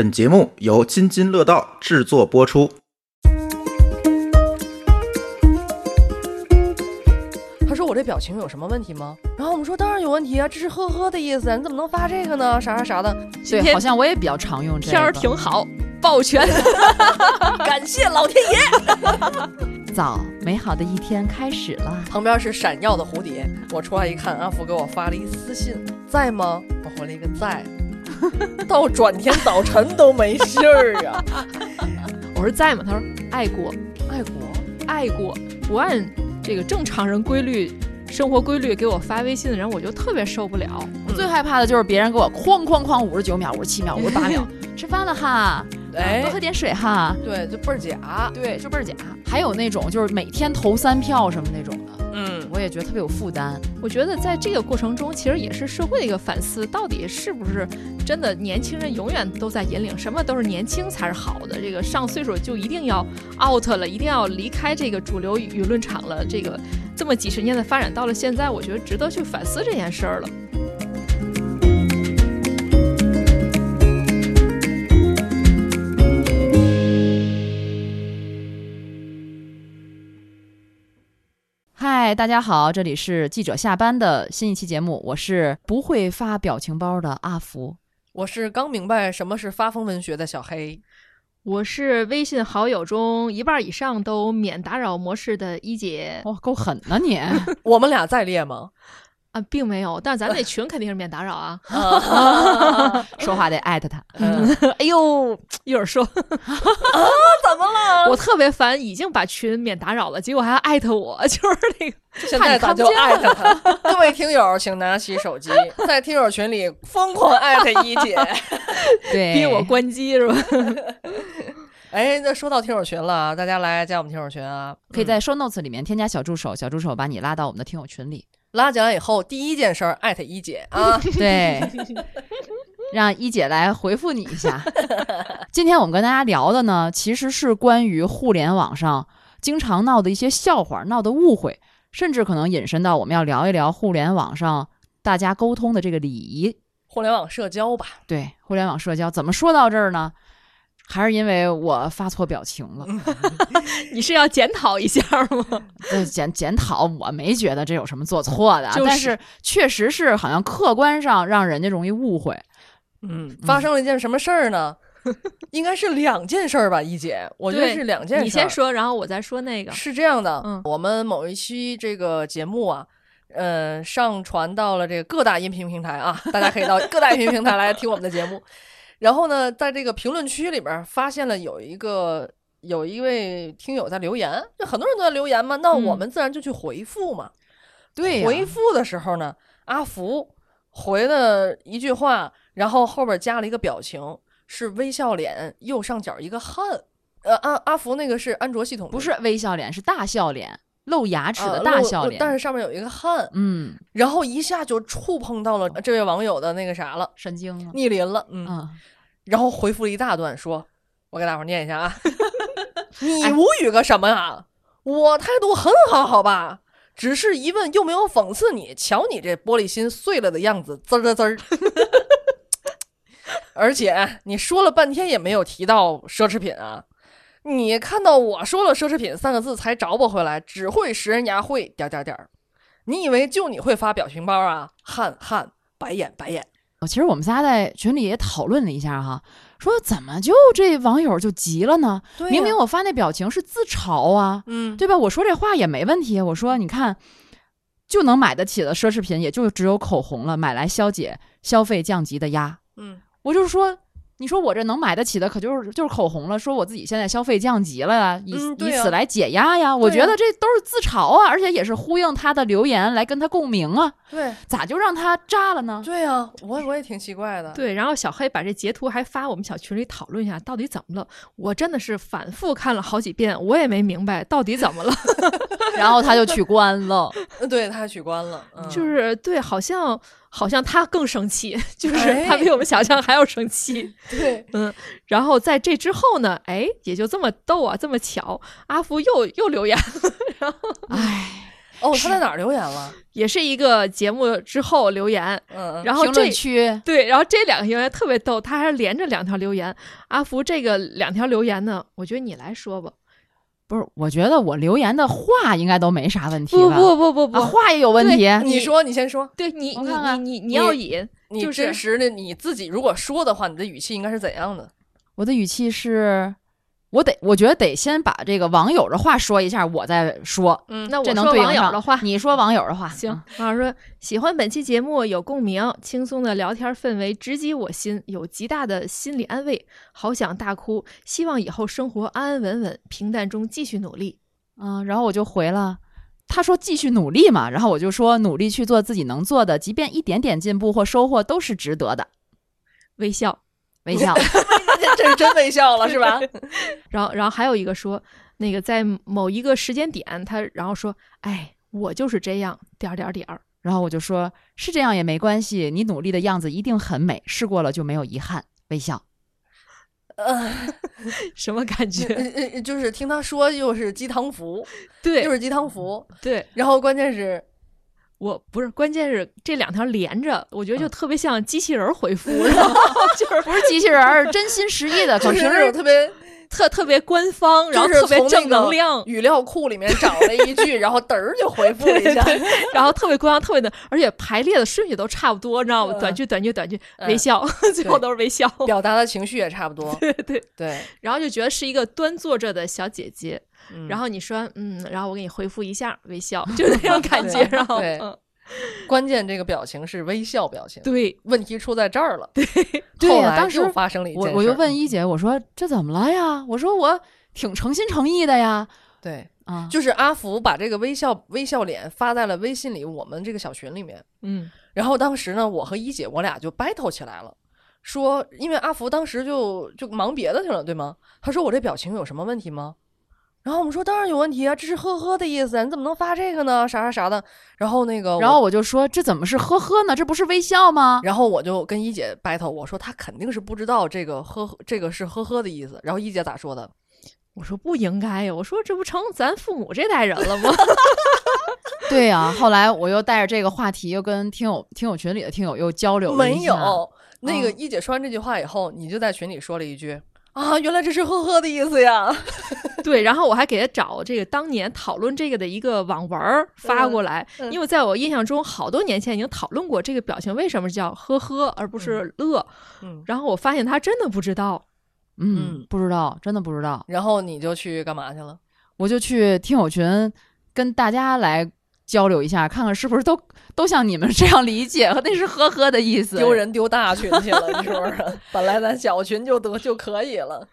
本节目由津津乐道制作播出。他说我这表情有什么问题吗？然后我们说当然有问题啊，这是呵呵的意思，你怎么能发这个呢？啥啥啥的。对，天好像我也比较常用这个。天儿挺好，抱拳。感谢老天爷。早，美好的一天开始了。旁边是闪耀的蝴蝶，我出来一看，阿福给我发了一私信，在吗？我回了一个在。到转天早晨都没信儿啊！我说在吗？他说爱过，爱国，爱过，不按这个正常人规律。生活规律给我发微信的人，我就特别受不了。我最害怕的就是别人给我哐哐哐五十九秒、五十七秒、五十八秒，吃饭了哈，哎多喝点水哈。对，就倍儿假。对，就倍儿假。还有那种就是每天投三票什么那种的，嗯，我也觉得特别有负担。我觉得在这个过程中，其实也是社会的一个反思，到底是不是真的年轻人永远都在引领，什么都是年轻才是好的？这个上岁数就一定要 out 了，一定要离开这个主流舆论场了。这个这么几十年的发展到了现在，我觉得值得去反思这件事儿了。嗨，大家好，这里是记者下班的新一期节目，我是不会发表情包的阿福。我是刚明白什么是发疯文学的小黑。我是微信好友中一半以上都免打扰模式的一姐哇，够狠呐你！我们俩在列吗？啊，并没有，但是咱那 群肯定是免打扰啊。说话得艾特他。嗯哎呦，一会儿说 怎么了？我特别烦，已经把群免打扰了，结果还要艾特我，就是那个现在咱就艾特他。各位听友，请拿起手机，在听友群里疯狂艾特一姐。对，逼我关机是吧？哎，那说到听友群了啊，大家来加我们听友群啊！可以在 show notes 里面添加小助手，小助手把你拉到我们的听友群里。拉进来以后，第一件事儿艾特一姐 啊。对，让一姐来回复你一下。今天我们跟大家聊的呢，其实是关于互联网上经常闹的一些笑话、闹的误会，甚至可能引申到我们要聊一聊互联网上大家沟通的这个礼仪。互联网社交吧，对，互联网社交怎么说到这儿呢？还是因为我发错表情了。你是要检讨一下吗？呃，检检讨，我没觉得这有什么做错的，就是但是确实是好像客观上让人家容易误会。嗯，发生了一件什么事儿呢？应该是两件事儿吧，一姐，我觉得是两件事。你先。说，然后我再说那个。是这样的，嗯我们某一期这个节目啊，呃，上传到了这个各大音频平台啊，大家可以到各大音频平台来听我们的节目。然后呢，在这个评论区里边儿发现了有一个有一位听友在留言，就很多人都在留言嘛，那嗯我们自然就去回复嘛。对呀回复的时候呢，阿福回了一句话，然后后边加了一个表情，是微笑脸，右上角一个汉。呃，阿阿福那个是安卓系统，不是微笑脸，是大笑脸，露牙齿啊的大笑脸。但是上面有一个汗，嗯，然后一下就触碰到了这位网友的那个啥了，神经了。逆鳞了，嗯，嗯，然后回复了一大段，说：“我给大伙儿念一下啊，你哎无语个什么啊？我态度很好，好吧？只是一问又没有讽刺你，瞧你这玻璃心碎了的样子，滋儿滋儿。而且你说了半天也没有提到奢侈品啊。”你看到我说了“奢侈品”三个字才找我回来，只会识人牙慧点点点儿。你以为就你会发表情包啊？汗汗白眼白眼。哦其实我们仨在群里也讨论了一下哈，说怎么就这网友就急了呢？对明明我发那表情是自嘲啊，嗯，对吧？我说这话也没问题。我说你看，就能买得起的奢侈品，也就只有口红了，买来消解消费降级的压。嗯，我就是说，你说我这能买得起的，可就是就是口红了。说我自己现在消费降级了呀，以、嗯啊以此来解压呀。我觉得这都是自嘲啊，而且也是呼应他的留言来跟他共鸣啊。对咋就让他炸了呢？对呀、我我也挺奇怪的。对，然后小黑把这截图还发我们小群里讨论一下，到底怎么了？我真的是反复看了好几遍，我也没明白到底怎么了。然后他就取关了。嗯，对他取关了，嗯、就是对，好像好像他更生气，就是哎他比我们想象还要生气。对，嗯然后在这之后呢，哎，也就这么逗啊，这么巧，阿福又又留言了，然后哎，哦，他在哪儿留言了？也是一个节目之后留言，嗯，评然后这区对，然后这两个留言特别逗，他还连着两条留言。阿福这个两条留言呢，我觉得你来说吧。不是？我觉得我留言的话应该都没啥问题不吧？不不不不，啊，话也有问题。你说，你先说，对你你我看看你你你要引，你就是真实的你自己如果说的话，你的语气应该是怎样的？我的语气是，我得，我觉得得先把这个网友的话说一下，我再说，嗯那我说网友的话。你说网友的话，行嗯，网友说喜欢本期节目，有共鸣，轻松的聊天氛围直击我心，有极大的心理安慰，好想大哭。希望以后生活安安稳稳，平淡中继续努力。嗯，然后我就回了。他说继续努力嘛，然后我就说努力去做自己能做的，即便一点点进步或收获都是值得的。微笑，微笑，这是真微笑了是吧？然后，然后还有一个说，那个在某一个时间点，他然后说，哎，我就是这样，点儿点儿点儿。然后我就说是这样也没关系，你努力的样子一定很美，试过了就没有遗憾。微笑，呃，什么感觉？呃呃就是听他说又是鸡汤服，对又是鸡汤服，对，然后关键是我不是，关键是这两条连着，我觉得就嗯特别像机器人儿回复，然后就是不是机器人儿，真心实意的。可就是平时那种特别特特别官方，然后特别正能量，语料库里面找了一句，然后嘚儿就回复了一下。然后特别官方，特别的，而且排列的顺序都差不多，你知道吗？嗯短句、短句、短句，嗯微笑，最后都是微笑。表达的情绪也差不多。对对，对，然后就觉得是一个端坐着的小姐姐，嗯然后你说嗯，然后我给你回复一下微笑，就那种感觉，然后嗯，关键这个表情是微笑表情。对问题出在这儿了。对后来呀当时又发生了一件事我就问一姐，我说这怎么了呀？我说我挺诚心诚意的呀。对，啊，就是阿福把这个微笑微笑脸发在了微信里我们这个小群里面。嗯然后当时呢，我和一姐我俩就 battle 起来了，说因为阿福当时就就忙别的去了，对吗？他说我这表情有什么问题吗？然后我们说当然有问题啊，这是呵呵的意思啊，你怎么能发这个呢？啥啥啥的。然后那个，然后我就说这怎么是呵呵呢？这不是微笑吗？然后我就跟一姐 battle，我说她肯定是不知道这个呵呵这个是呵呵的意思。然后一姐咋说的？我说不应该呀，我说这不成咱父母这代人了吗？对呀、后来我又带着这个话题，又跟听友听友群里的听友又交流了一没有。那个嗯一姐说完这句话以后，你就在群里说了一句啊，原来这是呵呵的意思呀。对，然后我还给他找这个当年讨论这个的一个网文儿发过来，嗯因为在我印象中，好多年前已经讨论过这个表情为什么叫呵呵而不是乐。嗯，然后我发现他真的不知道，嗯嗯，不知道，真的不知道。然后你就去干嘛去了？我就去听友群跟大家来交流一下，看看是不是都都像你们这样理解，那是呵呵的意思。丢人丢大群去了，你说说？本来咱小群就得就可以了。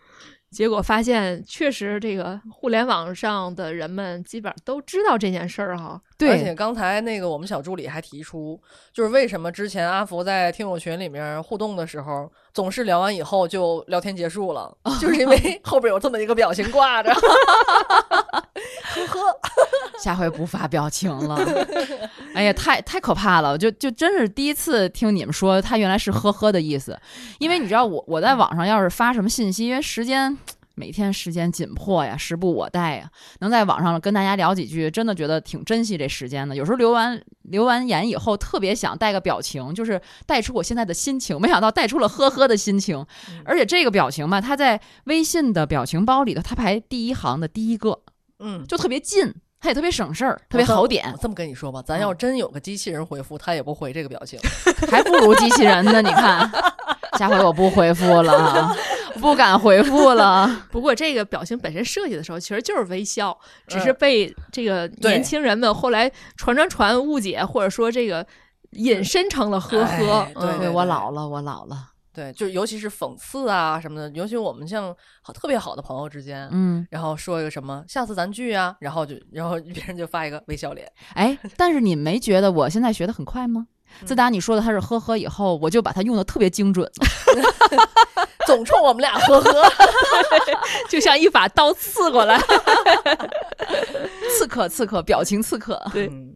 结果发现确实这个互联网上的人们基本上都知道这件事儿哈。对，而且刚才那个我们小助理还提出，就是为什么之前阿福在听友群里面互动的时候，总是聊完以后就聊天结束了，就是因为 后边有这么一个表情挂着。呵呵，下回不发表情了。哎呀，太太可怕了！就就真是第一次听你们说，他原来是呵呵的意思。因为你知道我我在网上要是发什么信息，因为时间每天时间紧迫呀，时不我待呀，能在网上跟大家聊几句，真的觉得挺珍惜这时间的。有时候留完留完言以后，特别想带个表情，就是带出我现在的心情。没想到带出了呵呵的心情，而且这个表情吧，它在微信的表情包里头，它排第一行的第一个，嗯，就特别近，它也特别省事儿，特别好点，这么跟你说吧，咱要真有个机器人回复，他也不回这个表情。还不如机器人呢。你看，下回我不回复了啊，不敢回复了。不过这个表情本身设计的时候其实就是微笑，只嗯是被这个年轻人们后来传传传误解，或者说这个引申成了呵呵对我老了，我老了。对，就尤其是讽刺啊什么的，尤其我们像好特别好的朋友之间，嗯，然后说一个什么下次咱聚啊，然后就然后别人就发一个微笑脸，哎，但是你没觉得我现在学的很快吗？自打你说的他是呵呵以后，我就把它用的特别精准了。总冲我们俩呵呵。就像一把刀刺过来。刺客，刺客，表情刺客。对嗯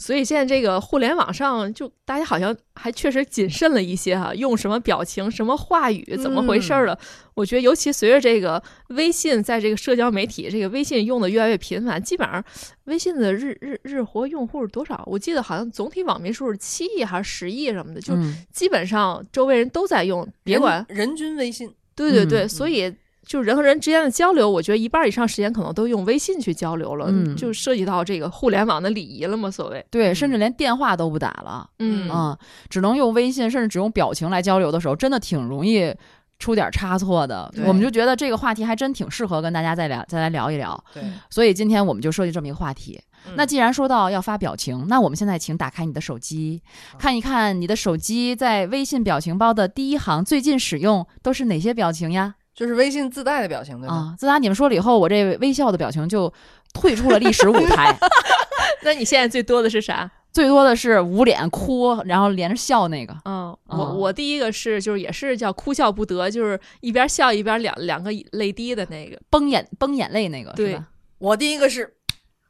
所以现在这个互联网上，就大家好像还确实谨慎了一些哈、用什么表情、什么话语，怎么回事儿了？我觉得，尤其随着这个微信在这个社交媒体，这个微信用的越来越频繁，基本上微信的日日日活用户是多少？我记得好像总体网民数是七亿还是十亿什么的，就嗯基本上周围人都在用，别管人人均微信，对对对，嗯所以就人和人之间的交流，我觉得一半以上时间可能都用微信去交流了，嗯就涉及到这个互联网的礼仪了嘛，所谓。对，甚至连电话都不打了，嗯嗯，只能用微信，甚至只用表情来交流的时候，真的挺容易出点差错的。我们就觉得这个话题还真挺适合跟大家再聊，再来聊一聊。对，所以今天我们就设计这么一个话题。嗯那既然说到要发表情，那我们现在请打开你的手机，看一看你的手机在微信表情包的第一行最近使用都是哪些表情呀？就是微信自带的表情，对吧？啊，自打你们说了以后，我这微笑的表情就退出了历史舞台，那你现在最多的是啥？最多的是捂脸哭，然后连着笑那个。嗯，我哦我第一个是就是也是叫哭笑不得，就是一边笑一边两两个泪滴的那个。崩眼崩眼泪那个，对吧？我第一个是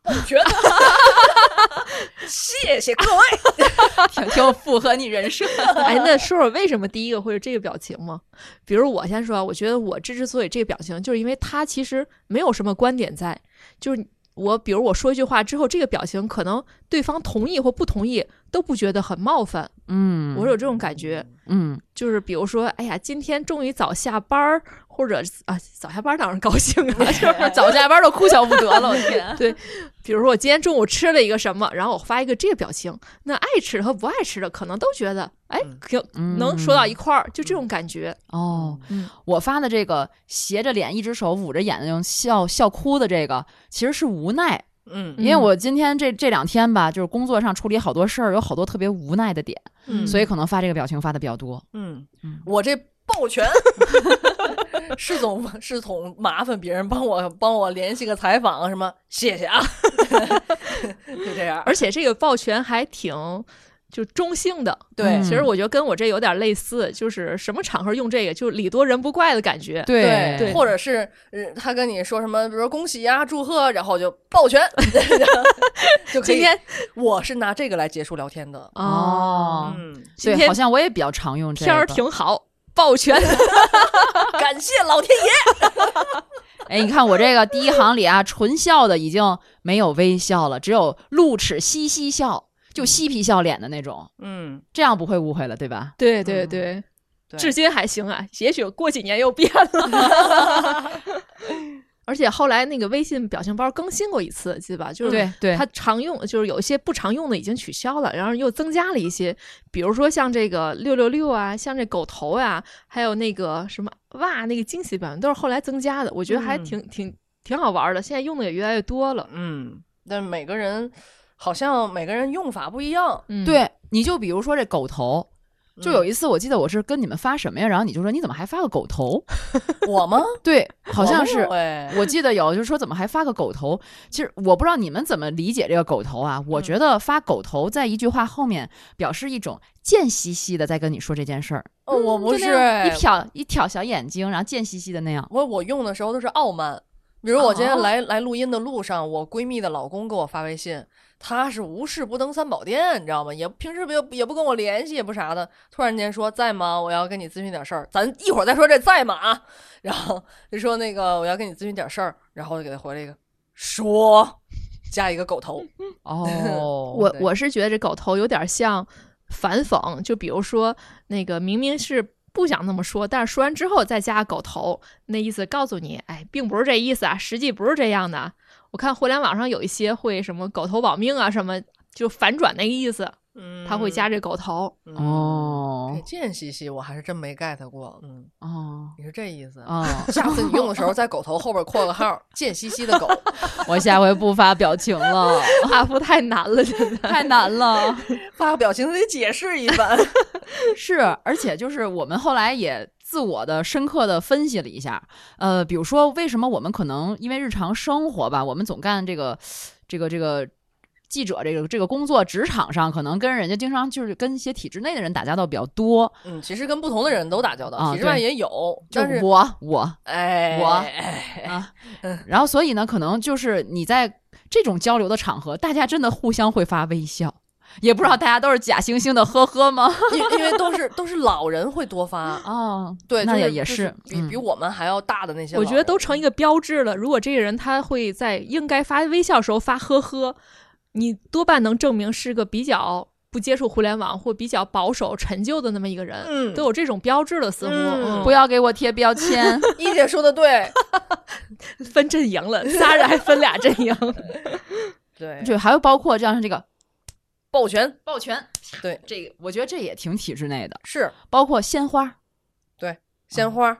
抱 拳，谢谢各位。挺挺符合你人设。哎，那说说为什么第一个会是这个表情吗？比如我先说啊，我觉得我之之所以这个表情，就是因为他其实没有什么观点在，就是我比如我说一句话之后，这个表情可能对方同意或不同意都不觉得很冒犯，嗯，我是有这种感觉。嗯，就是比如说，哎呀，今天终于早下班儿，或者啊早下班儿当然高兴啊，就是？早下班都哭笑不得了，我天。比如说我今天中午吃了一个什么，然后我发一个这个表情，那爱吃的和不爱吃的可能都觉得，哎嗯，可嗯能说到一块儿，就这种感觉。哦，嗯我发的这个斜着脸，一只手捂着眼睛笑笑哭的这个，其实是无奈，嗯。因为我今天这这两天吧，就是工作上处理好多事儿，有好多特别无奈的点，嗯。所以可能发这个表情发的比较多。嗯。嗯，我这抱拳 是总是总麻烦别人帮我帮我联系个采访什么，谢谢啊，就这样。而且这个抱拳还挺就中性的。对嗯其实我觉得跟我这有点类似，就是什么场合用这个，就礼多人不怪的感觉。对对或者是呃他跟你说什么，比如说恭喜呀、祝贺，然后就抱拳，就可以。今天我是拿这个来结束聊天的。哦，嗯，对，今天好像我也比较常用这个。天儿挺好，抱拳。感谢老天爷。哎，你看我这个第一行里啊，纯笑的已经没有微笑了，只有露齿嘻嘻笑，就嬉皮笑脸的那种，嗯，这样不会误会了，对吧？对对嗯对，至今还行啊，也许过几年又变了。而且后来那个微信表情包更新过一次，记得吧？就是对对，它常用，就是有一些不常用的已经取消了，然后又增加了一些，比如说像这个六六六啊，像这狗头呀、还有那个什么哇，那个惊喜表情都是后来增加的，我觉得还嗯挺、挺挺好玩的。现在用的也越来越多了。嗯，但每个人好像每个人用法不一样。嗯，对，你就比如说这狗头，就有一一次我记得我是跟你们发什么呀，然后你就说你怎么还发个狗头？我吗？对，好像是。哎，我记得有，就是说怎么还发个狗头？其实我不知道你们怎么理解这个狗头啊。我嗯觉得发狗头在一句话后面表示一种贱兮兮的在跟你说这件事儿，哦我不是一哎挑一挑小眼睛，然后贱兮兮的那样。我我用的时候都是傲慢。比如我今天哦来、来录音的路上，我闺蜜的老公给我发微信，他是无事不登三宝殿，你知道吗？也平时也不也不跟我联系，也不啥的。突然间说在吗？我要跟你咨询点事儿，咱一会儿再说这在吗啊？然后就说那个我要跟你咨询点事儿，然后我就给他回了一个说，加一个狗头。哦，我我是觉得这狗头有点像反讽，就比如说那个明明是不想那么说，但是说完之后再加狗头，那意思告诉你，哎，并不是这意思啊，实际不是这样的。我看互联网上有一些会什么狗头保命啊，什么就反转那个意思，嗯他会加这狗头。嗯哦这贱兮兮，我还是真没 get 过。嗯，哦你是这意思？哦，下次你用的时候在狗头后边括个号，贱兮兮的狗。我下回不发表情了，画幅太难了，真的。太难了。发个表情得解释一番。是，而且就是我们后来也自我的深刻的分析了一下，呃，比如说为什么我们可能因为日常生活吧，我们总干这个这个这个。记者这个这个工作职场上，可能跟人家经常就是跟一些体制内的人打交道比较多。嗯，其实跟不同的人都打交道，啊体制外对也有，就但是我我哎，我哎啊，然后所以呢，可能就是你在这种交流的场合，大家真的互相会发微笑，也不知道大家都是假惺惺的呵呵吗？因因为都是都是老人会多发，哦，对，那就是就是也也是嗯比比我们还要大的那些老我，觉得都成一个标志了。如果这个人他会在应该发微笑时候发呵呵，你多半能证明是个比较不接触互联网或比较保守陈旧的那么一个人，嗯都有这种标志了，似乎、不要给我贴标签。一姐说的对，分阵营了，仨人还分俩阵营。对，就，还有包括这样这个抱拳抱拳，对，这个我觉得这也挺体制内的，是包括鲜花，对鲜花，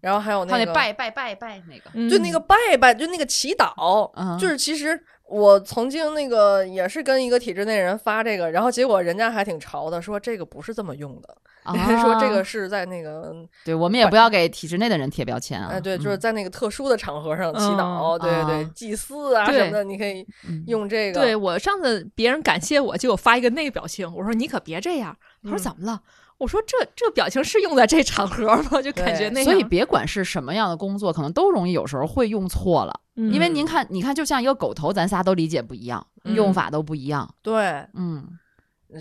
然后还有那个他那拜拜拜拜那个，嗯。就那个拜拜，就那个祈祷，嗯。就是其实我曾经那个也是跟一个体制内人发这个，然后结果人家还挺潮的，说这个不是这么用的，人啊。说这个是在那个 对，我们也不要给体制内的人贴标签啊。哎对，就是嗯。在那个特殊的场合上祈祷，嗯对对祭祀啊什么的，你可以嗯。用这个。对我上次别人感谢我，就我发一个那个表情，我说你可别这样。他说嗯。怎么了？我说这这表情是用在这场合吗？就感觉那样。所以别管是什么样的工作，可能都容易有时候会用错了。嗯因为您看，你看，就像一个狗头，咱仨都理解不一样，嗯用法都不一样。对，嗯，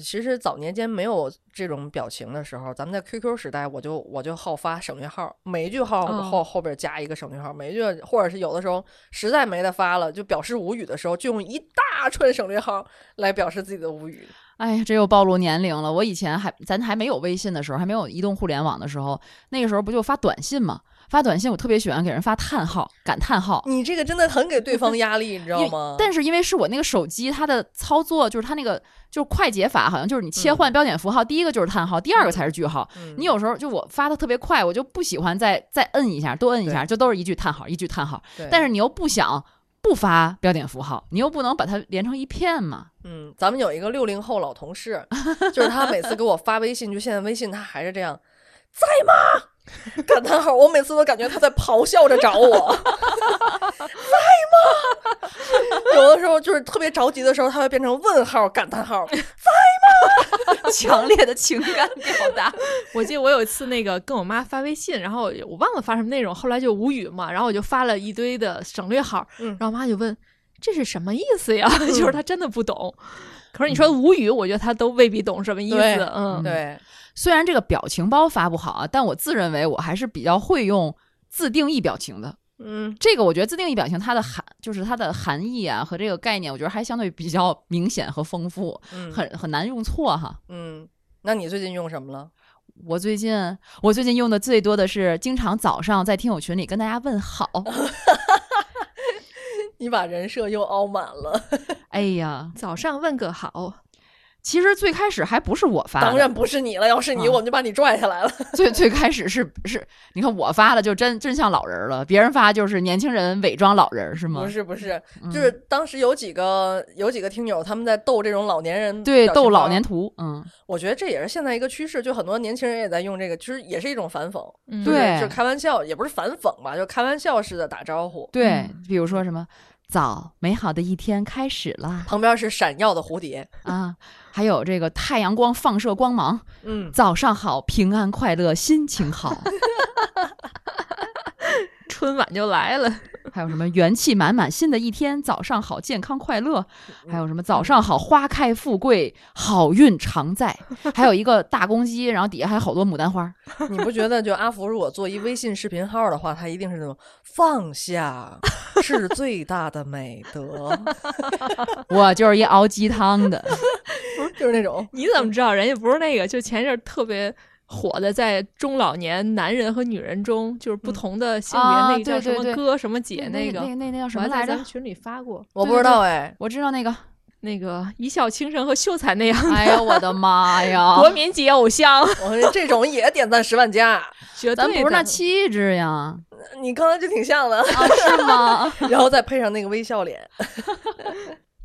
其实早年间没有这种表情的时候，咱们在 QQ 时代，我就我就好发省略号，每一句号哦后、后边加一个省略号，每一句或者是有的时候实在没得发了，就表示无语的时候，就用一大串省略号来表示自己的无语。哎呀，这又暴露年龄了。我以前还咱还没有微信的时候，还没有移动互联网的时候，那个时候不就发短信吗？发短信我特别喜欢给人发叹号、感叹号。你这个真的很给对方压力，你知道吗？但是因为是我那个手机，它的操作就是它那个就是快捷法，好像就是你切换标点符号，第一个就是叹号，第二个才是句号。嗯你有时候就我发的特别快，我就不喜欢再再摁一下，多摁一下，就都是一句叹号，一句叹号。但是你又不想不发标点符号，你又不能把它连成一片嘛。嗯，咱们有一个六零后老同事，就是他每次给我发微信，就现在微信他还是这样，在吗？感叹号，我每次都感觉他在咆哮着找我，在吗？有的时候就是特别着急的时候，他会变成问号、感叹号。在吗 强烈的情感表达，我记得我有一次那个跟我妈发微信，然后我忘了发什么内容，后来就无语嘛，然后我就发了一堆的省略号，嗯然后我妈就问这是什么意思呀？就是她真的不懂。可是你说无语，我觉得他都未必懂什么意思。嗯，对，虽然这个表情包发不好啊，但我自认为我还是比较会用自定义表情的。嗯，这个我觉得自定义表情它的含就是它的含义啊和这个概念，我觉得还相对比较明显和丰富，嗯很很难用错哈。嗯，那你最近用什么了？我最近我最近用的最多的是经常早上在听友群里跟大家问好。你把人设又凹满了，哎呀，早上问个好，其实最开始还不是我发的，当然不是你了，要是你，啊我们就把你拽下来了。最最开始是是，你看我发的就真真像老人了，别人发就是年轻人伪装老人是吗？不是不是，嗯就是当时有几个有几个听友他们在逗这种老年人对逗老年图，嗯，我觉得这也是现在一个趋势，就很多年轻人也在用这个，其实也是一种反讽，嗯就是对就开玩笑，也不是反讽吧，就开玩笑似的打招呼。对，嗯比如说什么早美好的一天开始了。旁边是闪耀的蝴蝶，啊，还有这个太阳光放射光芒，嗯，早上好，平安快乐，心情好，春晚就来了。还有什么元气满满，新的一天，早上好，健康快乐，还有什么早上好，花开富贵，好运常在，还有一个大公鸡，然后底下还有好多牡丹花，你不觉得就阿福如果做一微信视频号的话，他一定是那种放下 是最大的美德，我就是一熬鸡汤的，就是那种。你怎么知道？人家不是那个？就前一阵儿特别火的，在中老年男人和女人中，就是不同的性别，啊那个叫什么哥什么姐那个，那那那叫什么来着还在咱们？群里发过。我不知道哎，我知道那个，那个一笑倾城和秀才那样的、哎呦我的妈呀！国民级偶像，我说这种也点赞十万加，绝对咱不是那气质呀？你刚才就挺像的。啊，是吗？然后再配上那个微笑脸。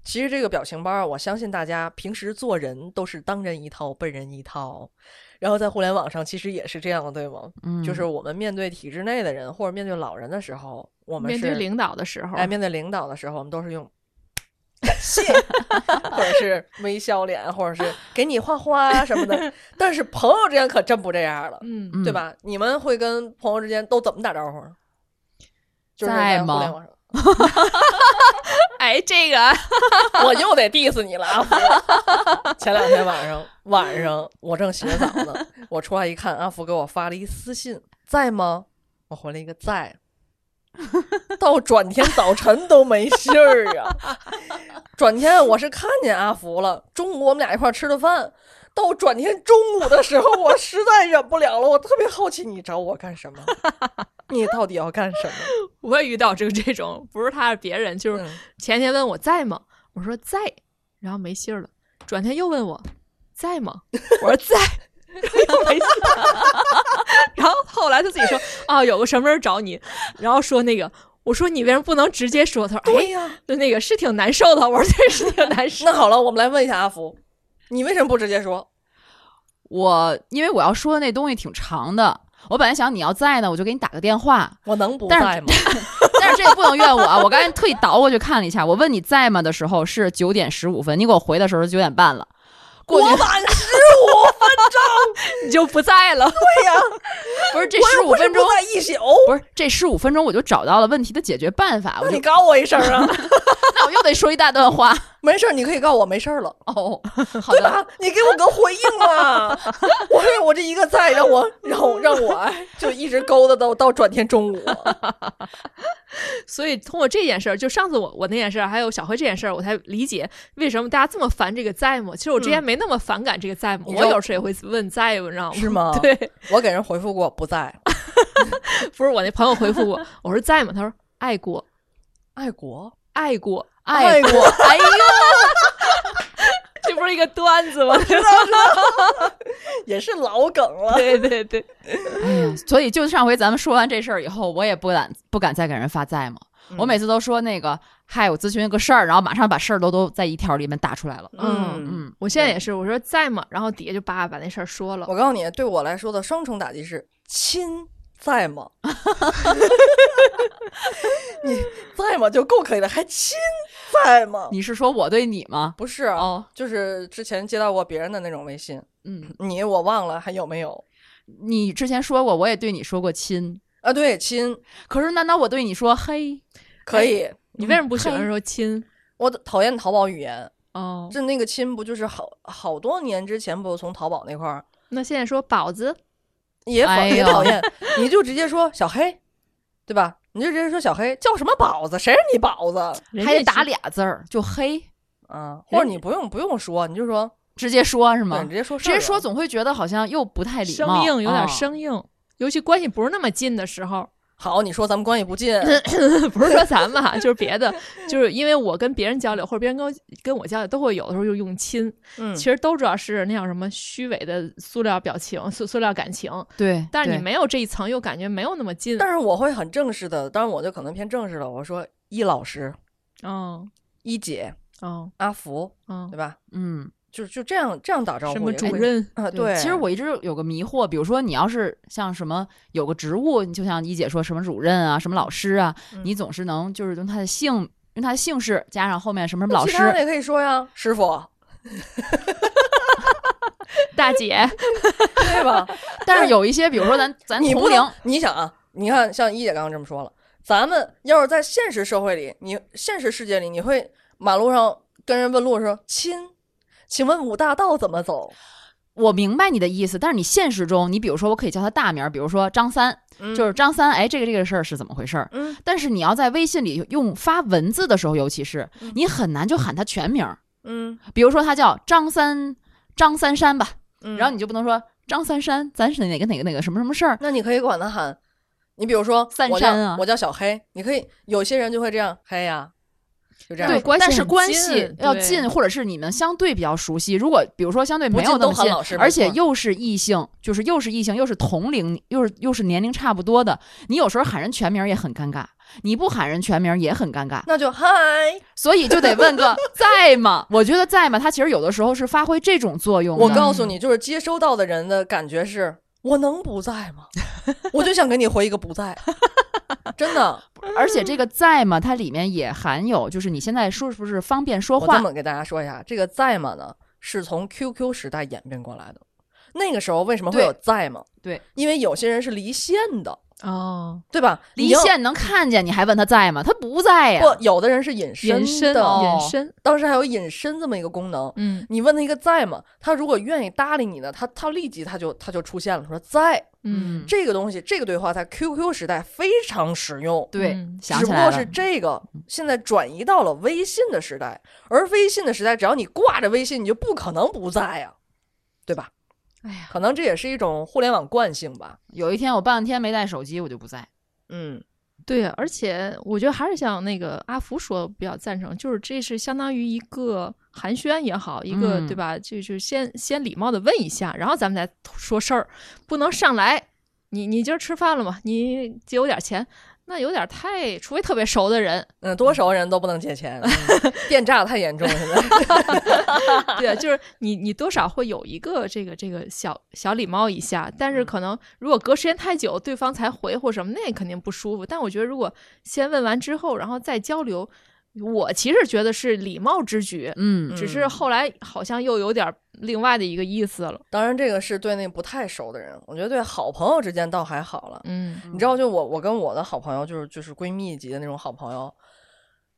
其实这个表情包啊，我相信大家平时做人都是当人一套，笨人一套。然后在互联网上其实也是这样的，对吗？嗯，就是我们面对体制内的人或者面对老人的时候，我们是面对领导的时候，哎面对领导的时候，我们都是用 感谢，或者是微笑脸，或者是给你画花什么的。但是朋友之间可真不这样了，嗯，嗯对？吧？你们会跟朋友之间都怎么打招呼？就是在互联网上。哈哈哈哎，这个 我又得 diss 你了，阿福。前两天晚上，晚上我正洗澡呢，我出来一看，阿福给我发了一私信，在吗？我回了一个在。到转天早晨都没信儿啊！转天我是看见阿福了，中午我们俩一块吃的饭。到转天中午的时候，我实在忍不了了，我特别好奇你找我干什么？你到底要干什么？我也遇到这个这种，不是他是别人，就是嗯前天问我在吗？我说在，然后没信儿了。转天又问我在吗？我说在，又没信儿。然后后来他自己说啊，有个什么人找你，然后说那个，我说你为什么不能直接说？他说哎，对呀、就那个是挺难受的。我说对，是挺难受。那好了，我们来问一下阿福，你为什么不直接说？我因为我要说的那东西挺长的，我本来想你要在呢，我就给你打个电话，我能不在吗？但是这个不能怨我啊！我刚才特意倒过去看了一下，我问你在吗的时候是九点十五分，你给我回的时候是九点半了。过去我晚十五，你就不在了。对呀，不是这我十五分钟，在一宿，不是这十五分钟我就找到了问题的解决办法，我你告我一声啊！那我又得说一大段话没事儿，你可以告我没事儿了，哦。好的，对吧？你给我个回应嘛！我我这一个在，让我让我让我哎就一直勾搭到到转天中午。所以通过这件事儿，就上次我我那件事儿，还有小辉这件事儿，我才理解为什么大家这么烦这个在吗？其实我之前没那么反感这个在吗，我有时也会问在吗，你知道吗？是吗对，我给人回复过不在，不是我那朋友回复过，我说在吗？他说爱国，爱国爱国，爱国，哎呦，这不是一个段子吗？也是老梗了。对对对，哎呀，所以就上回咱们说完这事儿以后，我也不敢不敢再给人发在吗？我每次都说那个，嗨，我咨询个事儿，然后马上把事儿都都在一条里面打出来了。嗯，嗯，我现在也是，我说在吗？然后底下就叭把那事儿说了。我告诉你，对我来说的双重打击是亲在吗？你在吗就够可以了，还亲在吗？你是说我对你吗？不是啊，哦，就是之前接到过别人的那种微信，嗯，你我忘了还有没有你之前说过，我也对你说过亲，啊？对，亲可是难道我对你说嘿？可以。你为什么不喜欢说亲？我讨厌淘宝语言，哦，这那个亲不就是好好多年之前不从淘宝那块儿那现在说宝子，也讨、哎也讨厌，你就直接说小黑，对吧？你就直接说小黑叫什么宝子？谁是你宝子？还得打俩字儿，就黑，啊，或者你不用不用说，你就说直接说是，吗直？接说直接说总会觉得好像又不太礼貌，生硬，有点啊生硬。尤其关系不是那么近的时候，好，你说咱们关系不近，不是说咱们哈，就是别的，就是因为我跟别人交流，或者别人跟我跟我交流，都会有的时候就用亲，嗯其实都知道是那叫什么虚伪的塑料表情、塑塑料感情，对，但是你没有这一层，又感觉没有那么近。但是我会很正式的，当然我就可能偏正式了。我说一老师、哦一姐、哦阿福，哦对，吧？嗯。就就这样这样打招呼什么也会主任？啊？对，其实我一直有个迷惑，比如说你要是像什么有个职务，你就像一姐说什么主任啊、什么老师啊，嗯你总是能就是用他的姓，用他的姓氏加上后面什么什么老师，其他的也可以说呀，师傅，大姐，对吧？但是有一些，比如说咱 咱同龄你想啊，你看像一姐刚刚这么说了，咱们要是在现实社会里，你现实世界里，你会马路上跟人问路说亲，请问五大道怎么走？我明白你的意思，但是你现实中，你比如说我可以叫他大名儿，比如说张三，嗯就是张三，哎，这个这个事儿是怎么回事儿？嗯但是你要在微信里用发文字的时候，尤其是嗯你很难就喊他全名儿，嗯比如说他叫张三张三山吧，嗯，然后你就不能说张三山，咱是哪个哪个哪个什么什么事儿，那你可以管他喊，你比如说三山啊我叫小黑，你可以有些人就会这样黑呀，就这样对但是关系要近，或者是你们相对比较熟悉。如果比如说相对没有不近都那么近而且又是异性，就是又是异性，又是同龄，又是又是年龄差不多的，你有时候喊人全名也很尴尬，你不喊人全名也很尴尬，那就嗨，所以就得问个 在吗？我觉得在吗？他其实有的时候是发挥这种作用的。我告诉你，就是接收到的人的感觉是。我能不在吗？我就想给你回一个不在，真的。而且这个在吗？它里面也含有，就是你现在说是不是方便说话？我这么给大家说一下，这个在吗呢，是从 QQ 时代演变过来的。那个时候为什么会有在吗？对，因为有些人是离线的，哦，对吧？离线能看见，你还问他在吗？他不在呀。不，有的人是隐身隐身的，哦隐身，当时还有隐身这么一个功能。嗯你问他一个在吗？他如果愿意搭理你呢，他他立即他就他就出现了，说在。嗯这个东西，这个对话在 QQ 时代非常实用。对嗯，想起来了只不过是这个现在转移到了微信的时代，而微信的时代，只要你挂着微信，你就不可能不在呀，对吧？哎呀，可能这也是一种互联网惯性吧。有一天我半天没带手机，我就不在。嗯，对呀，而且我觉得还是像那个阿福说，比较赞成，就是这是相当于一个寒暄也好，一个、嗯对吧？就是先先礼貌的问一下，然后咱们再说事儿，不能上来。你你今儿吃饭了吗？你借我点钱，那有点太，除非特别熟的人，嗯，多熟人都不能借钱，嗯电诈太严重了。现在 对，就是你你多少会有一个这个这个小小礼貌一下，但嗯是可能如果隔时间太久，对方才回或什么，那肯定不舒服。但我觉得如果先问完之后，然后再交流，我其实觉得是礼貌之举，嗯只是后来好像又有点另外的一个意思了。当然这个是对那不太熟的人，我觉得对好朋友之间倒还好了。嗯你知道，就我我跟我的好朋友，就是就是闺蜜级的那种好朋友，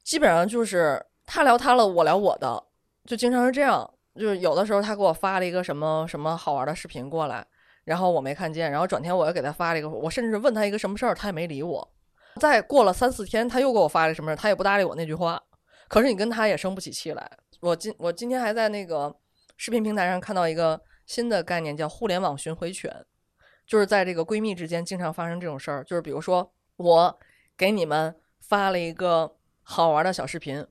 基本上就是他聊他了，我聊我的，就经常是这样。就是有的时候他给我发了一个什么什么好玩的视频过来，然后我没看见，然后转天我又给他发了一个，我甚至问他一个什么事儿，他也没理我。再过了三四天，他又给我发了什么事儿，他也不搭理我那句话。可是你跟他也生不起气来。我今我今天还在那个视频平台上看到一个新的概念，叫互联网巡回犬。就是在这个闺蜜之间经常发生这种事儿，就是比如说我给你们发了一个好玩的小视频，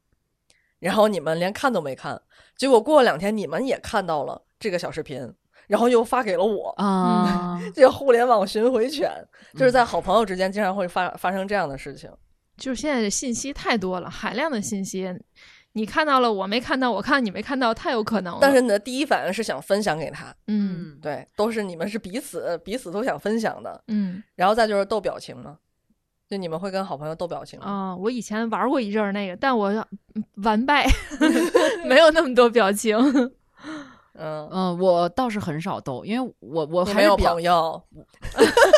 然后你们连看都没看，结果过了两天你们也看到了这个小视频，然后又发给了我。啊，这个互联网巡回犬，就是在好朋友之间经常会发发生这样的事情。就是现在的信息太多了，海量的信息，你看到了，我没看到，我看你没看到，太有可能了。但是你的第一反应是想分享给他，嗯嗯，对，都是你们是彼此彼此都想分享的。嗯然后再就是逗表情嘛，就你们会跟好朋友逗表情吗？啊、我以前玩过一阵儿那个，但我嗯完败，没有那么多表情。嗯，嗯，我倒是很少逗，因为我我还没有朋友，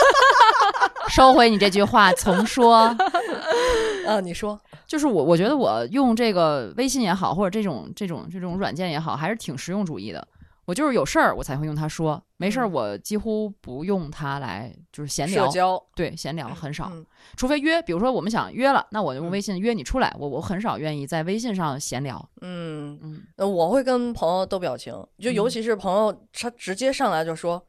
收回你这句话，重说。啊，你说，就是我，我觉得我用这个微信也好，或者这种这种这种软件也好，还是挺实用主义的。我就是有事儿我才会用它说，没事儿嗯。我几乎不用它来就是闲聊，社交。对，闲聊很少，嗯。除非约，比如说我们想约了，那我就用嗯。微信约你出来，我我很少愿意在微信上闲聊。嗯，嗯，呃我会跟朋友逗表情，就尤嗯。其是朋友他直接上来就说，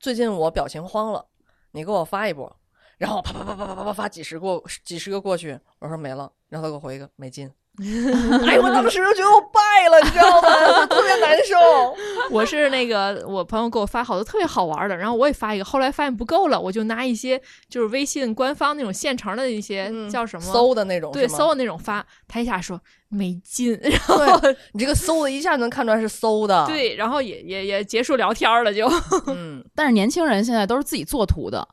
最近我表情慌了，你给我发一波，然后啪啪啪啪啪啪啪发几十过几十个过去，我说没了，然后他给我回一个没劲。哎呦，我当时就觉得我败了，你知道吗？特别难受。我是那个我朋友给我发好多特别好玩的，然后我也发一个，后来发现不够了，我就拿一些就是微信官方那种现成的一些、嗯叫什么搜的那种，对搜的那种发，他一下说没劲，然后你这个搜的一下能看出来是搜的。，对，然后也也也结束聊天了就。嗯，但是年轻人现在都是自己做图的。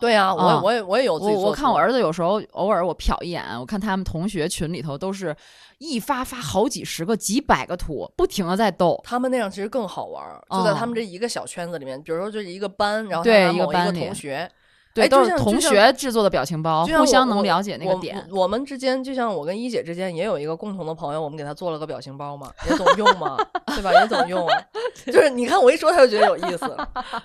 对呀、我我也我也有自己做我我看我儿子有时候偶尔我瞟一眼，我看他们同学群里头都是一发发好几十个、几百个图，不停的在逗。他们那样其实更好玩儿，就在他们这一个小圈子里面，比如说就是一个班，然后他对一个一个班里同学，对，哎都是同学制作的表情包，互相能了解那个点。我。我们之间就像我跟一姐之间也有一个共同的朋友，我们给他做了个表情包嘛，也总用嘛，对吧？也总用啊。就是你看我一说他就觉得有意思，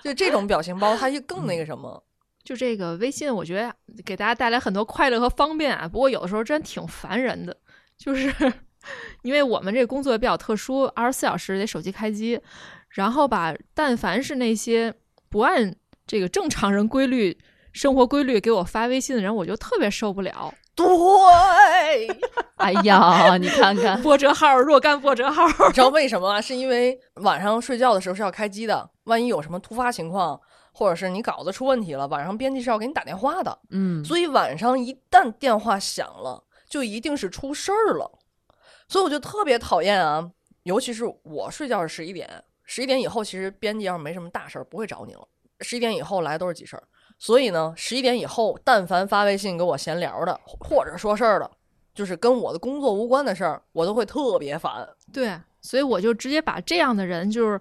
就这种表情包，它就更那个什么。就这个微信，我觉得给大家带来很多快乐和方便啊。不过有的时候真挺烦人的，就是 因为我们这个工作也比较特殊，二十四小时得手机开机，然后吧，但凡是那些不按这个正常人规律、生活规律给我发微信的人，我就特别受不了。对，哎呀，你看看，波折号若干波折号，你知道为什么吗？是因为晚上睡觉的时候是要开机的，万一有什么突发情况，或者是你稿子出问题了，晚上编辑是要给你打电话的。嗯，所以晚上一旦电话响了，就一定是出事儿了。所以我就特别讨厌啊，尤其是我睡觉是十一点，十一点以后其实编辑要是没什么大事儿不会找你了，十一点以后来都是急事儿。所以呢，十一点以后，但凡发微信给我闲聊的，或者说事儿的，就是跟我的工作无关的事儿，我都会特别烦。对，所以我就直接把这样的人就是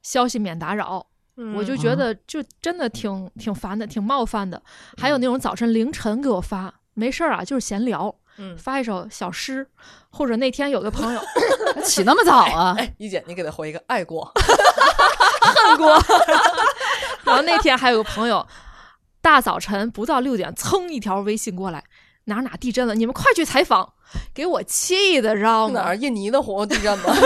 消息免打扰。我就觉得就真的挺挺烦的，挺冒犯的。还有那种早晨凌晨给我发没事儿啊，就是闲聊，嗯，发一首小诗，或者那天有个朋友 起那么早啊？哎，一姐，你给他回一个爱过，恨过，然后那天还有个朋友，大早晨不到六点，噌一条微信过来，哪哪地震了，你们快去采访，给我气的，知道吗？哪儿印尼的火地震吗？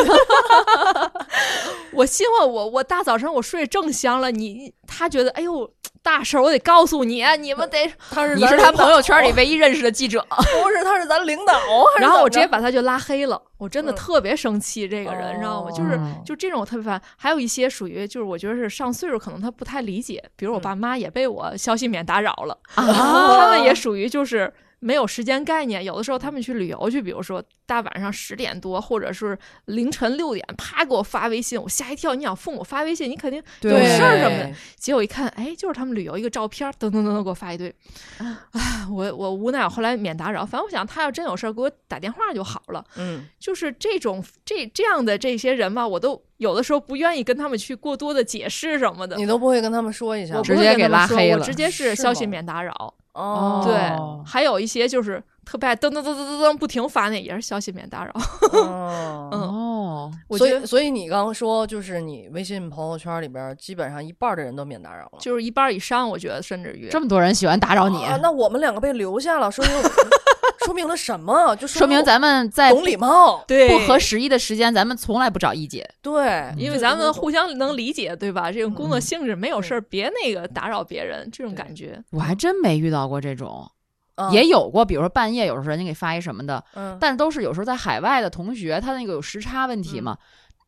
我心问我我大早上我睡正香了，你他觉得哎呦大事儿，我得告诉你，你们得，他是你是他朋友圈里唯一认识的记者，不是，他是咱领导，然后我直接把他就拉黑了，我真的嗯特别生气这个人，你知道吗？就是哦就这种我特别烦，还有一些属于就是我觉得是上岁数可能他不太理解，比如我嗯爸妈也被我消息免打扰了，啊他们也属于就是。没有时间概念，有的时候他们去旅游去，比如说大晚上十点多，或者是凌晨六点，啪给我发微信，我吓一跳。你想父母发微信，你肯定有事儿什么的。结果一看，哎，就是他们旅游一个照片儿，噔噔噔噔给我发一堆。啊，我我无奈，我后来免打扰。反正我想，他要真有事儿给我打电话就好了。嗯，就是这种这这样的这些人吧，我都有的时候不愿意跟他们去过多的解释什么的。你都不会跟他们说一下，我不会直接给跟他们说拉黑了我直接是是消息免打扰。哦，对哦，还有一些就是特别爱噔噔噔噔噔噔不停发那也是消息免打扰。哦。嗯哦，所我觉得以所以你刚刚说，就是你微信朋友圈里边基本上一半的人都免打扰了。就是一半以上，我觉得甚至于这么多人喜欢打扰你，啊，那我们两个被留下了，说明 说明了什么？就说明咱们在懂礼貌。对不合时宜的时间，咱们从来不找一姐。对，因为咱们互相能理解，对吧？这种工作嗯性质，没有事儿别那个打扰别人，这种感觉。我还真没遇到过这种，啊也有过，比如说半夜有时候人家给发一什么的，嗯，但都是有时候在海外的同学，他那个有时差问题嘛。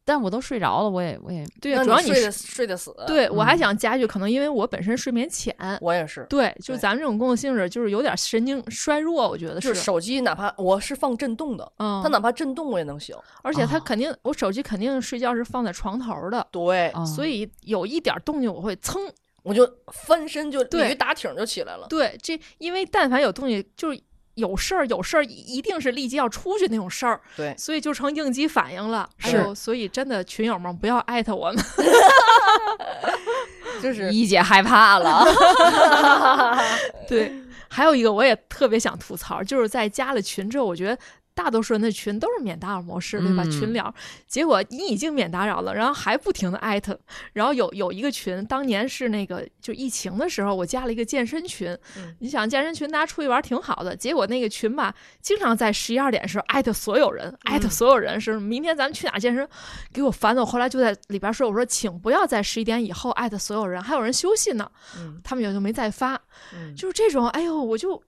但我都睡着了，我也我也对，那主要你是睡得睡得死。，对我还嗯想加一句，可能因为我本身睡眠浅，我也是。对，就对咱们这种工作性质，就是有点神经衰弱，我觉得就是手机，哪怕我是放震动的，嗯它，哪怕震动我也能醒。而且它哦肯定，我手机肯定睡觉是放在床头的，对，哦所以有一点动静我会噌。我就翻身就对鲤鱼打挺就起来了。对，这因为但凡有东西，就是有事儿，有事儿一定是立即要出去那种事儿，对，所以就成应激反应了。哎是呦，所以真的群友们不要艾特我们。就是一姐害怕了。对，还有一个我也特别想吐槽，就是在加了群之后，我觉得。大多数人的群都是免打扰模式，对吧？嗯群聊，结果你已经免打扰了，然后还不停的艾特，然后有有一个群，当年是那个就疫情的时候，我加了一个健身群。嗯你想健身群大家出去玩挺好的，结果那个群吧，经常在十一二点的时候艾特所有人，艾特所有人是明天咱们去哪健身，给我烦的。我后来就在里边说，我说请不要在十一点以后艾特所有人，还有人休息呢，嗯他们也就没再发。嗯，就是这种，哎呦，我就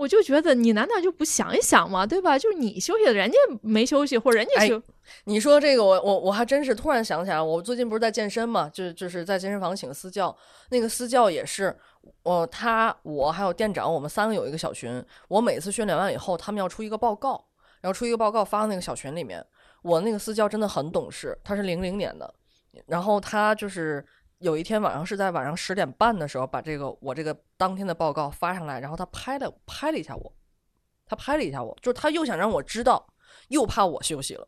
我就觉得你难道就不想一想吗？对吧？就是你休息了，人家没休息，或者人家哎休，你说这个我我我还真是突然想起来，我最近不是在健身嘛，就就是在健身房请私教，那个私教也是，我他我还有店长，我们三个有一个小群，我每次训练完以后，他们要出一个报告，然后出一个报告发到那个小群里面。我那个私教真的很懂事，他是零零年的，然后他就是有一天晚上是在晚上十点半的时候把这个我这个当天的报告发上来，然后他拍了拍了一下我，他拍了一下我，就是他又想让我知道，又怕我休息了。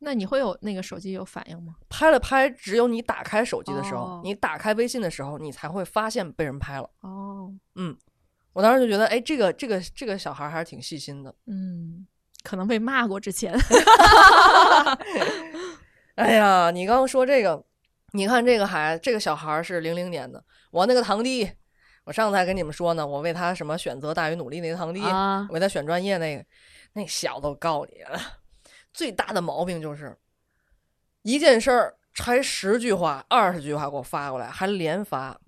那你会有那个手机有反应吗？拍了拍，只有你打开手机的时候，哦你打开微信的时候，你才会发现被人拍了。哦，嗯我当时就觉得，哎，这个这个这个小孩还是挺细心的。嗯，可能被骂过之前，哎呀，你刚刚说这个，你看这个孩这个小孩是零零年的，我那个堂弟，我上次还跟你们说呢，我为他什么选择大于努力那个堂弟，啊我为他选专业那个，那小子我告诉你，最大的毛病就是一件事儿拆十句话、二十句话给我发过来，还连发，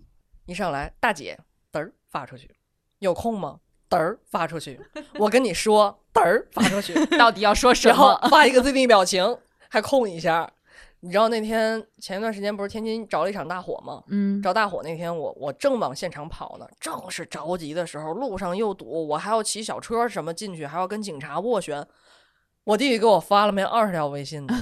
一上来大姐嘚儿发出去，有空吗？嘚儿发出去，我跟你说嘚儿发出去，到底要说什么？发一个自闭表情，还空一下。你知道那天前一段时间不是天津着了一场大火吗？嗯，着大火那天我我正往现场跑呢，正是着急的时候，路上又堵，我还要骑小车什么进去，还要跟警察斡旋。我弟弟给我发了没二十条微信呢，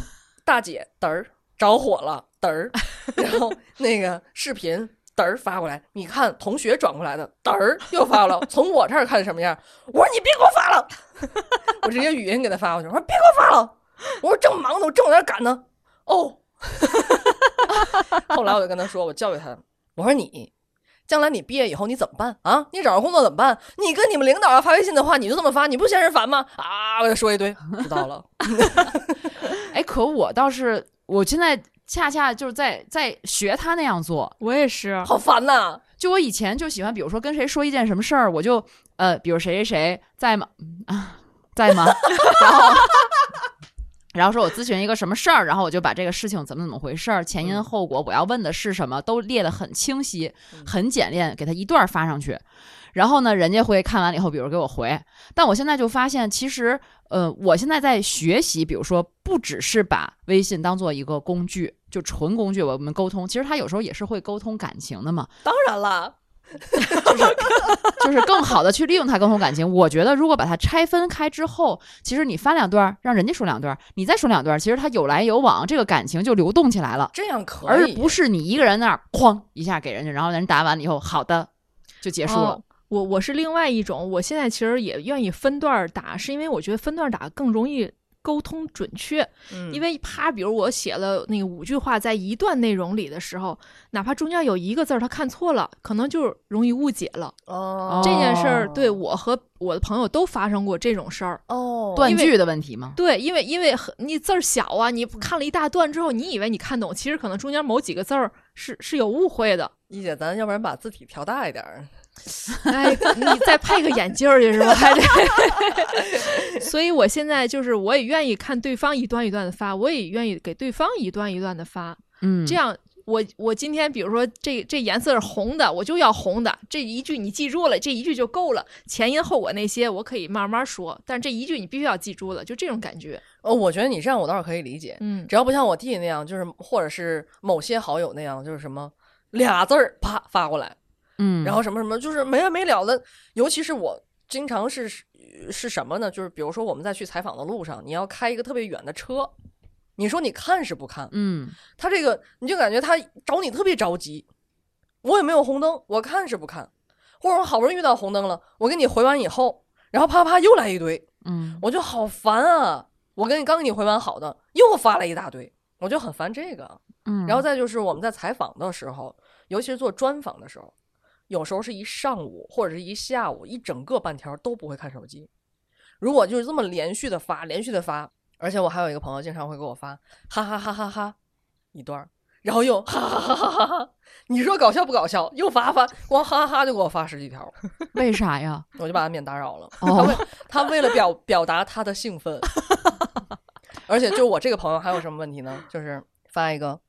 大姐嘚儿着火了嘚儿，然后 那个视频嘚儿发过来，你看同学转过来的嘚儿又发了，从我这儿看什么样？我说你别给我发了，我直接语音给他发过去，我说别给我发了，我说正忙呢，我正往那儿赶呢。哦，后来我就跟他说，我教育他，我说你将来你毕业以后你怎么办啊？你找着工作怎么办？你跟你们领导要发微信的话，你就这么发，你不嫌人烦吗？啊，我就说一堆，知道了。哎，可我倒是，我现在恰恰就是在在学他那样做。我也是，好烦呐！就我以前就喜欢，比如说跟谁说一件什么事儿，我就呃，比如谁谁谁在吗？啊，在吗？然后。然后说我咨询一个什么事儿，然后我就把这个事情怎么怎么回事儿，前因后果，我要问的是什么，都列得很清晰、很简练，给他一段发上去。然后呢，人家会看完了以后，比如给我回。但我现在就发现，其实呃，我现在在学习，比如说不只是把微信当做一个工具，就纯工具，我们沟通，其实它有时候也是会沟通感情的嘛。当然了。就 是就是更好的去利用它沟通感情。我觉得如果把它拆分开之后，其实你发两段，让人家说两段，你再说两段，其实它有来有往，这个感情就流动起来了。这样可以，而不是你一个人那儿哐一下给人家，然后人答完了以后，好的就结束了。哦我我是另外一种，我现在其实也愿意分段打，是因为我觉得分段打更容易沟通准确。嗯因为啪，比如我写了那个五句话，在一段内容里的时候，哪怕中间有一个字儿他看错了，可能就容易误解了。哦这件事儿对我和我的朋友都发生过这种事儿。哦断句的问题吗？对，因为因为很你字儿小啊，你看了一大段之后，你以为你看懂，其实可能中间某几个字儿是是有误会的。一姐，咱要不然把字体调大一点儿。哎，你再配个眼镜儿去是吧？还得。所以我现在就是，我也愿意看对方一段一段的发，我也愿意给对方一段一段的发。嗯，这样，我我今天比如说这这颜色是红的，我就要红的。这一句你记住了，这一句就够了。前因后果那些我可以慢慢说，但这一句你必须要记住了，就这种感觉。哦，我觉得你这样我倒是可以理解，嗯，只要不像我弟那样，就是或者是某些好友那样，就是什么俩字儿啪发过来，嗯，然后什么什么，就是没完没了的。尤其是我经常是是什么呢？就是比如说我们在去采访的路上，你要开一个特别远的车，你说你看是不看？嗯他这个你就感觉他找你特别着急。我也没有红灯，我看是不看？或者我好不容易遇到红灯了，我给你回完以后，然后啪啪又来一堆，嗯我就好烦啊！我跟你刚给你回完好的，又发了一大堆，我就很烦这个。嗯，然后再就是我们在采访的时候，尤其是做专访的时候，有时候是一上午或者是一下午，一整个半天都不会看手机。如果就是这么连续的发，连续的发，而且我还有一个朋友经常会给我发哈哈哈哈哈一段儿，然后又哈哈哈哈哈哈，你说搞笑不搞笑？又发发，光哈哈哈就给我发十几条，为啥呀？我就把他免打扰了。哦他为他为了表表达他的兴奋，而且就我这个朋友还有什么问题呢？就是发一个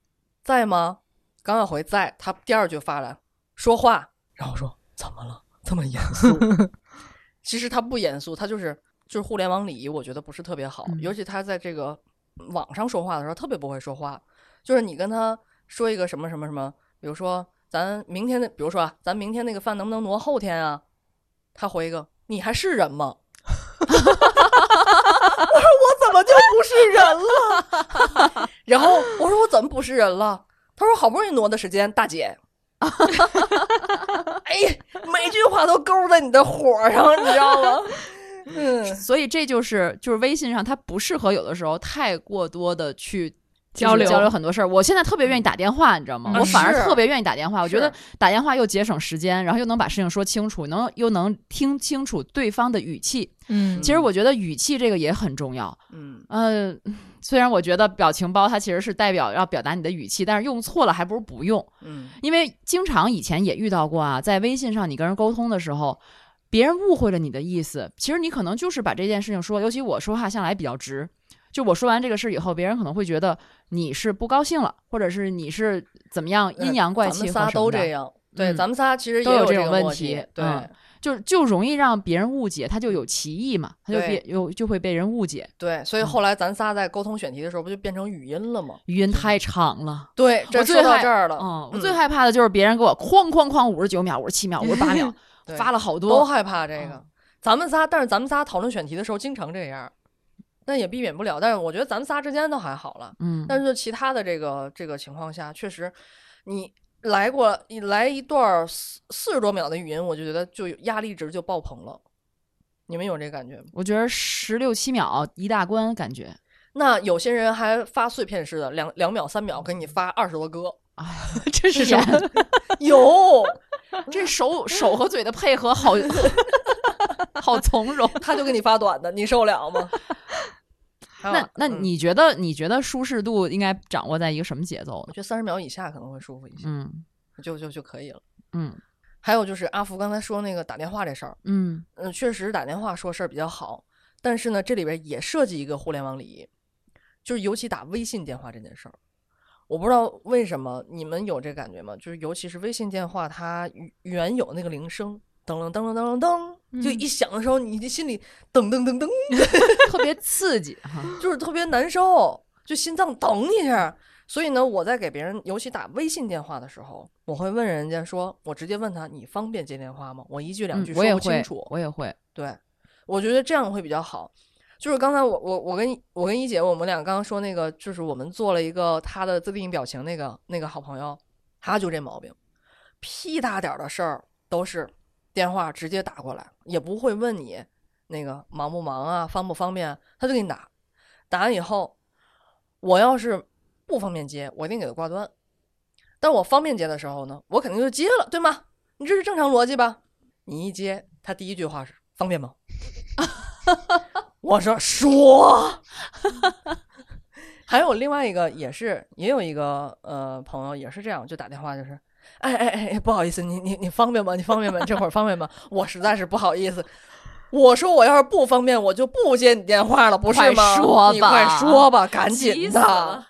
在吗？刚要回在，他第二句发来说话，然后我说怎么了？这么严肃？其实他不严肃，他就是就是互联网礼仪，我觉得不是特别好，嗯尤其他在这个网上说话的时候特别不会说话，就是你跟他说一个什么什么什么，比如说咱明天的，比如说啊，咱明天那个饭能不能挪后天啊？他回一个你还是人吗？我说我怎么就不是人了？然后我说我怎么不是人了？他说好不容易挪的时间，大姐。哎，每句话都勾在你的火上，你知道吗？嗯，所以这就是就是微信上它不适合有的时候太过多的去。交流交流很多事儿，我现在特别愿意打电话，你知道吗？嗯我反而特别愿意打电话，我觉得打电话又节省时间，然后又能把事情说清楚，能又能听清楚对方的语气。嗯其实我觉得语气这个也很重要。嗯，呃，虽然我觉得表情包它其实是代表要表达你的语气，但是用错了还不如不用。嗯，因为经常以前也遇到过啊，在微信上你跟人沟通的时候，别人误会了你的意思，其实你可能就是把这件事情说，尤其我说话向来比较直，就我说完这个事以后，别人可能会觉得你是不高兴了，或者是你是怎么样阴阳怪气咱们仨都这样。对，嗯咱们仨其实也都有这这个种问题对，嗯就就容易让别人误解，他就有歧义嘛，他就对别有就会被人误解。对，所以后来咱仨在沟通选题的时候，不就变成语音了吗？语音太长了，对，这我说到这儿了，嗯，我最害怕的就是别人给我哐哐哐五十九秒、五十七秒、五十八秒 发了好多都，害怕这个嗯。咱们仨，但是咱们仨讨论选题的时候经常这样，但也避免不了。但是我觉得咱们仨之间都还好了，嗯，但是其他的这个这个情况下，确实你来过你来一段四四十多秒的语音，我就觉得就有压力值就爆棚了。你们有这感觉吗？我觉得十六七秒一大关，感觉那有些人还发碎片式的，两两秒、三秒给你发二十多个，这是什么？有，这手 手和嘴的配合好 好从容。他就给你发短的，你受了吗？那那嗯你觉得你觉得舒适度应该掌握在一个什么节奏呢？我觉得三十秒以下可能会舒服一些，嗯就就就可以了。嗯还有就是阿福刚才说那个打电话这事儿，嗯嗯，确实打电话说事儿比较好，但是呢，这里边也涉及一个互联网礼仪，就是尤其打微信电话这件事儿，我不知道为什么你们有这感觉吗？就是尤其是微信电话，它原原有那个铃声。噔噔噔噔噔噔，就嗯一响的时候，你的心里噔噔噔噔，特别刺激哈。就是特别难受，就心脏噔一下。所以呢，我在给别人，尤其打微信电话的时候，我会问人家说，我直接问他，你方便接电话吗？我一句两句，说不清楚。，我也会。对，我觉得这样会比较好。就是刚才我我我跟我跟一姐，我们俩刚刚说那个，就是我们做了一个他的自定义表情那个那个好朋友，他就这毛病，屁大点儿的事儿都是电话直接打过来，也不会问你那个忙不忙啊，方不方便，他就给你打。打完以后，我要是不方便接，我一定给他挂断。但我方便接的时候呢，我肯定就接了，对吗？你这是正常逻辑吧？你一接，他第一句话是方便吗？我说说。还有另外一个也是，也有一个呃朋友也是这样，就打电话就是，哎哎哎，不好意思，你你你方便吗？你方便吗？你这会儿方便吗？我实在是不好意思。我说我要是不方便，我就不接你电话了，不是快吗？说你快吧说吧，赶紧的。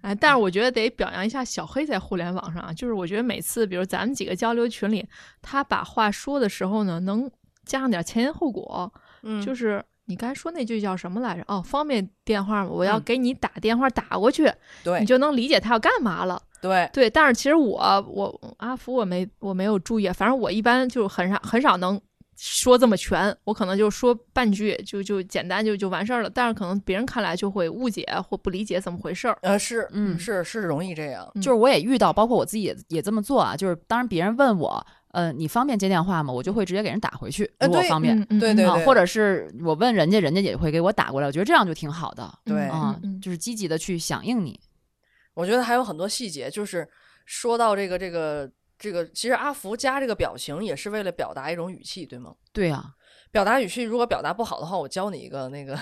哎，但是我觉得得表扬一下小黑在互联网上啊，就是我觉得每次，比如咱们几个交流群里，他把话说的时候呢，能加上点前因后果，嗯，就是你刚才说那句叫什么来着？哦，方便电话吗？我要嗯给你打电话打过去，对你就能理解他要干嘛了。对，对，但是其实我我阿福我没我没有注意，反正我一般就很少很少能说这么全，我可能就说半句就就简单就就完事儿了，但是可能别人看来就会误解或不理解怎么回事儿。呃，是，嗯是是容易这样。嗯就是我也遇到，包括我自己也也这么做啊。就是当然别人问我，呃，你方便接电话吗？我就会直接给人打回去，呃对如果方便。对对对，或者是我问人家，人家也会给我打过来，我觉得这样就挺好的对啊嗯嗯，就是积极的去响应你。我觉得还有很多细节，就是说到这个这个这个，其实阿福加这个表情也是为了表达一种语气，对吗？对啊，表达语气如果表达不好的话，我教你一个那个，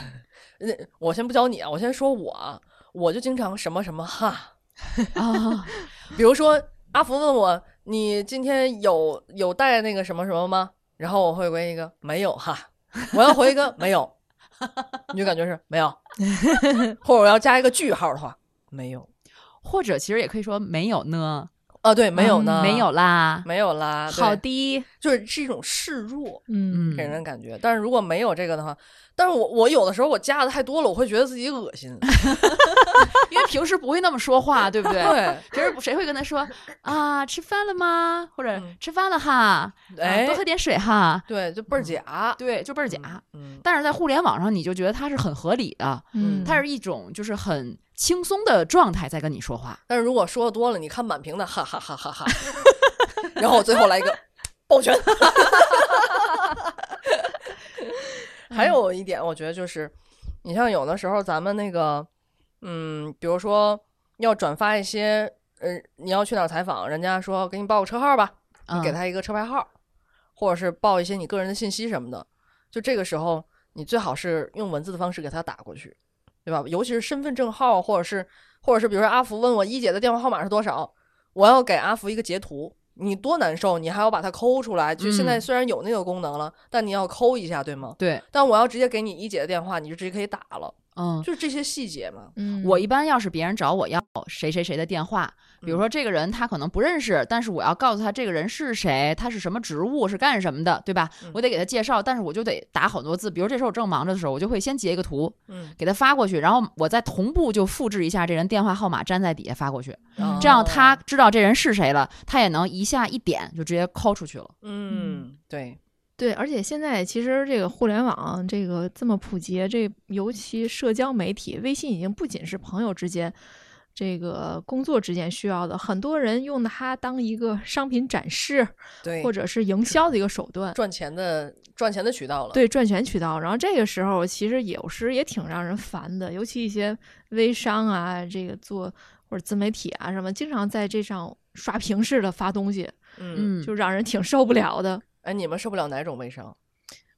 那我先不教你啊，我先说我啊，我就经常什么什么哈，啊，比如说阿福问我你今天有有带那个什么什么吗？然后我会回一个没有哈，我要回一个没有，你就感觉是没有，或者我要加一个句号的话，没有或者其实也可以说没有呢，啊，对，没有呢，没有啦。没有啦，好的，就是是一种示弱嗯嗯给人的感觉。但是如果没有这个的话，但是我我有的时候我加的太多了，我会觉得自己恶心。因为平时不会那么说话，对不对？对，平时谁会跟他说啊，吃饭了吗？或者嗯吃饭了哈，啊哎多喝点水哈。对，就倍儿假，对，就倍儿假。嗯。但是在互联网上，你就觉得它是很合理的，嗯它是一种就是很轻松的状态在跟你说话。但是如果说的多了，你看满屏的哈哈哈哈哈，然后我最后来一个 抱拳。还有一点，我觉得就是，你像有的时候咱们那个，嗯，比如说要转发一些，呃，你要去哪儿采访，人家说给你报个车号吧，你给嗯他一个车牌号，或者是报一些你个人的信息什么的，就这个时候，你最好是用文字的方式给他打过去，对吧？尤其是身份证号，或者是或者是比如说阿福问我一姐的电话号码是多少，我要给阿福一个截图，你多难受，你还要把它抠出来。就现在嗯虽然有那个功能了，但你要抠一下，对吗？对，但我要直接给你一姐的电话，你就直接可以打了，嗯，就是这些细节嘛。嗯我一般要是别人找我要谁谁谁的电话，比如嗯说这个人他可能不认识，但是我要告诉他这个人是谁，他是什么职务，是干什么的，对吧嗯？我得给他介绍，但是我就得打很多字。比如这时候我正忙着的时候，我就会先截一个图嗯，给他发过去，然后我再同步就复制一下这人电话号码，粘在底下发过去，嗯这样他哦知道这人是谁了，他也能一下一点就直接抠出去了。嗯，对，对，而且现在其实这个互联网这个这么普及，这尤其社交媒体，微信已经不仅是朋友之间，这个工作之间需要的，很多人用它当一个商品展示对，或者是营销的一个手段。赚钱的赚钱的渠道了。，对赚钱渠道，然后这个时候其实有时也挺让人烦的，尤其一些微商啊，这个做或者自媒体啊什么，经常在这上刷屏式的发东西，嗯，嗯，就让人挺受不了的。哎，你们受不了哪种卫生？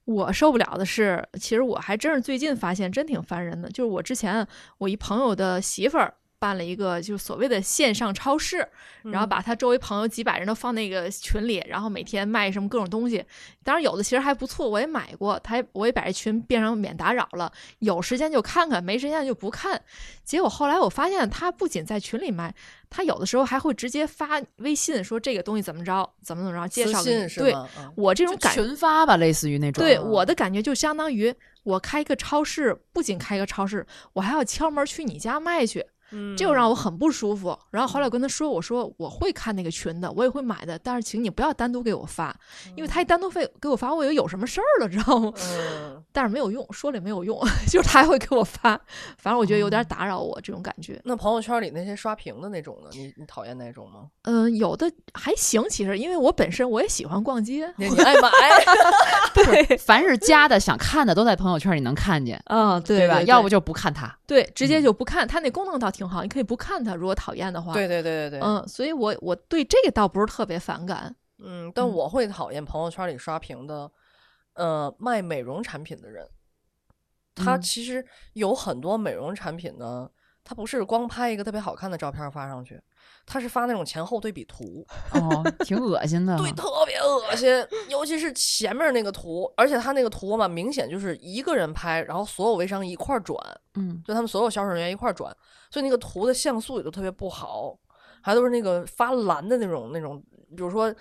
我受不了的是，其实我还真是最近发现真挺烦人的，就是我之前我一朋友的媳妇儿办了一个就是所谓的线上超市，然后嗯把他周围朋友几百人都放那个群里，然后每天卖什么各种东西。当然有的其实还不错，我也买过，他我也把这群变成免打扰了，有时间就看看，没时间就不看。结果后来我发现，他不仅在群里卖，他有的时候还会直接发微信说这个东西怎么着，怎么怎么着，介绍给你。对我这种感群发吧，类似于那种。对啊我的感觉就相当于我开一个超市，不仅开一个超市，我还要敲门去你家卖去，嗯这就让我很不舒服。然后后来我跟他说，我说我会看那个群的，我也会买的，但是请你不要单独给我发，因为他一单独费给我发，我以为有什么事儿了，知道吗？嗯，但是没有用，说了也没有用，就是他还会给我发，反正我觉得有哦点打扰我这种感觉。那朋友圈里那些刷屏的那种呢？你你讨厌那种吗？嗯、有的还行，其实因为我本身我也喜欢逛街，你你爱买，对，凡是加的想看的都在朋友圈里能看见，嗯，对对吧？对要不就不看它。对，直接嗯就不看。它那功能倒挺好，你可以不看它，如果讨厌的话。对对对对对，嗯，所以我我对这个倒不是特别反感。嗯，但嗯我会讨厌朋友圈里刷屏的，呃，卖美容产品的人。他嗯其实有很多美容产品呢，他不是光拍一个特别好看的照片发上去，他是发那种前后对比图，哦，挺恶心的。对，特别恶心，尤其是前面那个图，而且他那个图嘛，明显就是一个人拍，然后所有微商一块儿转，嗯，就他们所有销售人员一块儿转，所以那个图的像素也都特别不好，还都是那个发蓝的那种那种，比如说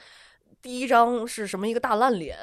第一张是什么一个大烂脸，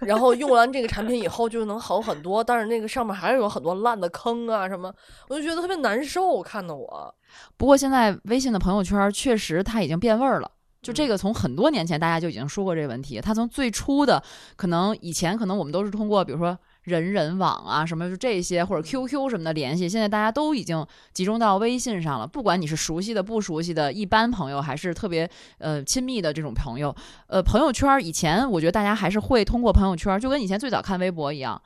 然后用完这个产品以后就能好很多，但是那个上面还是有很多烂的坑啊什么，我就觉得特别难受，看的我。不过现在微信的朋友圈确实它已经变味儿了。就这个，从很多年前大家就已经说过这个问题。它从最初的可能以前可能我们都是通过比如说人人网啊什么就这些或者 QQ 什么的联系，现在大家都已经集中到微信上了。不管你是熟悉的、不熟悉的、一般朋友，还是特别呃亲密的这种朋友，呃，朋友圈以前我觉得大家还是会通过朋友圈，就跟以前最早看微博一样。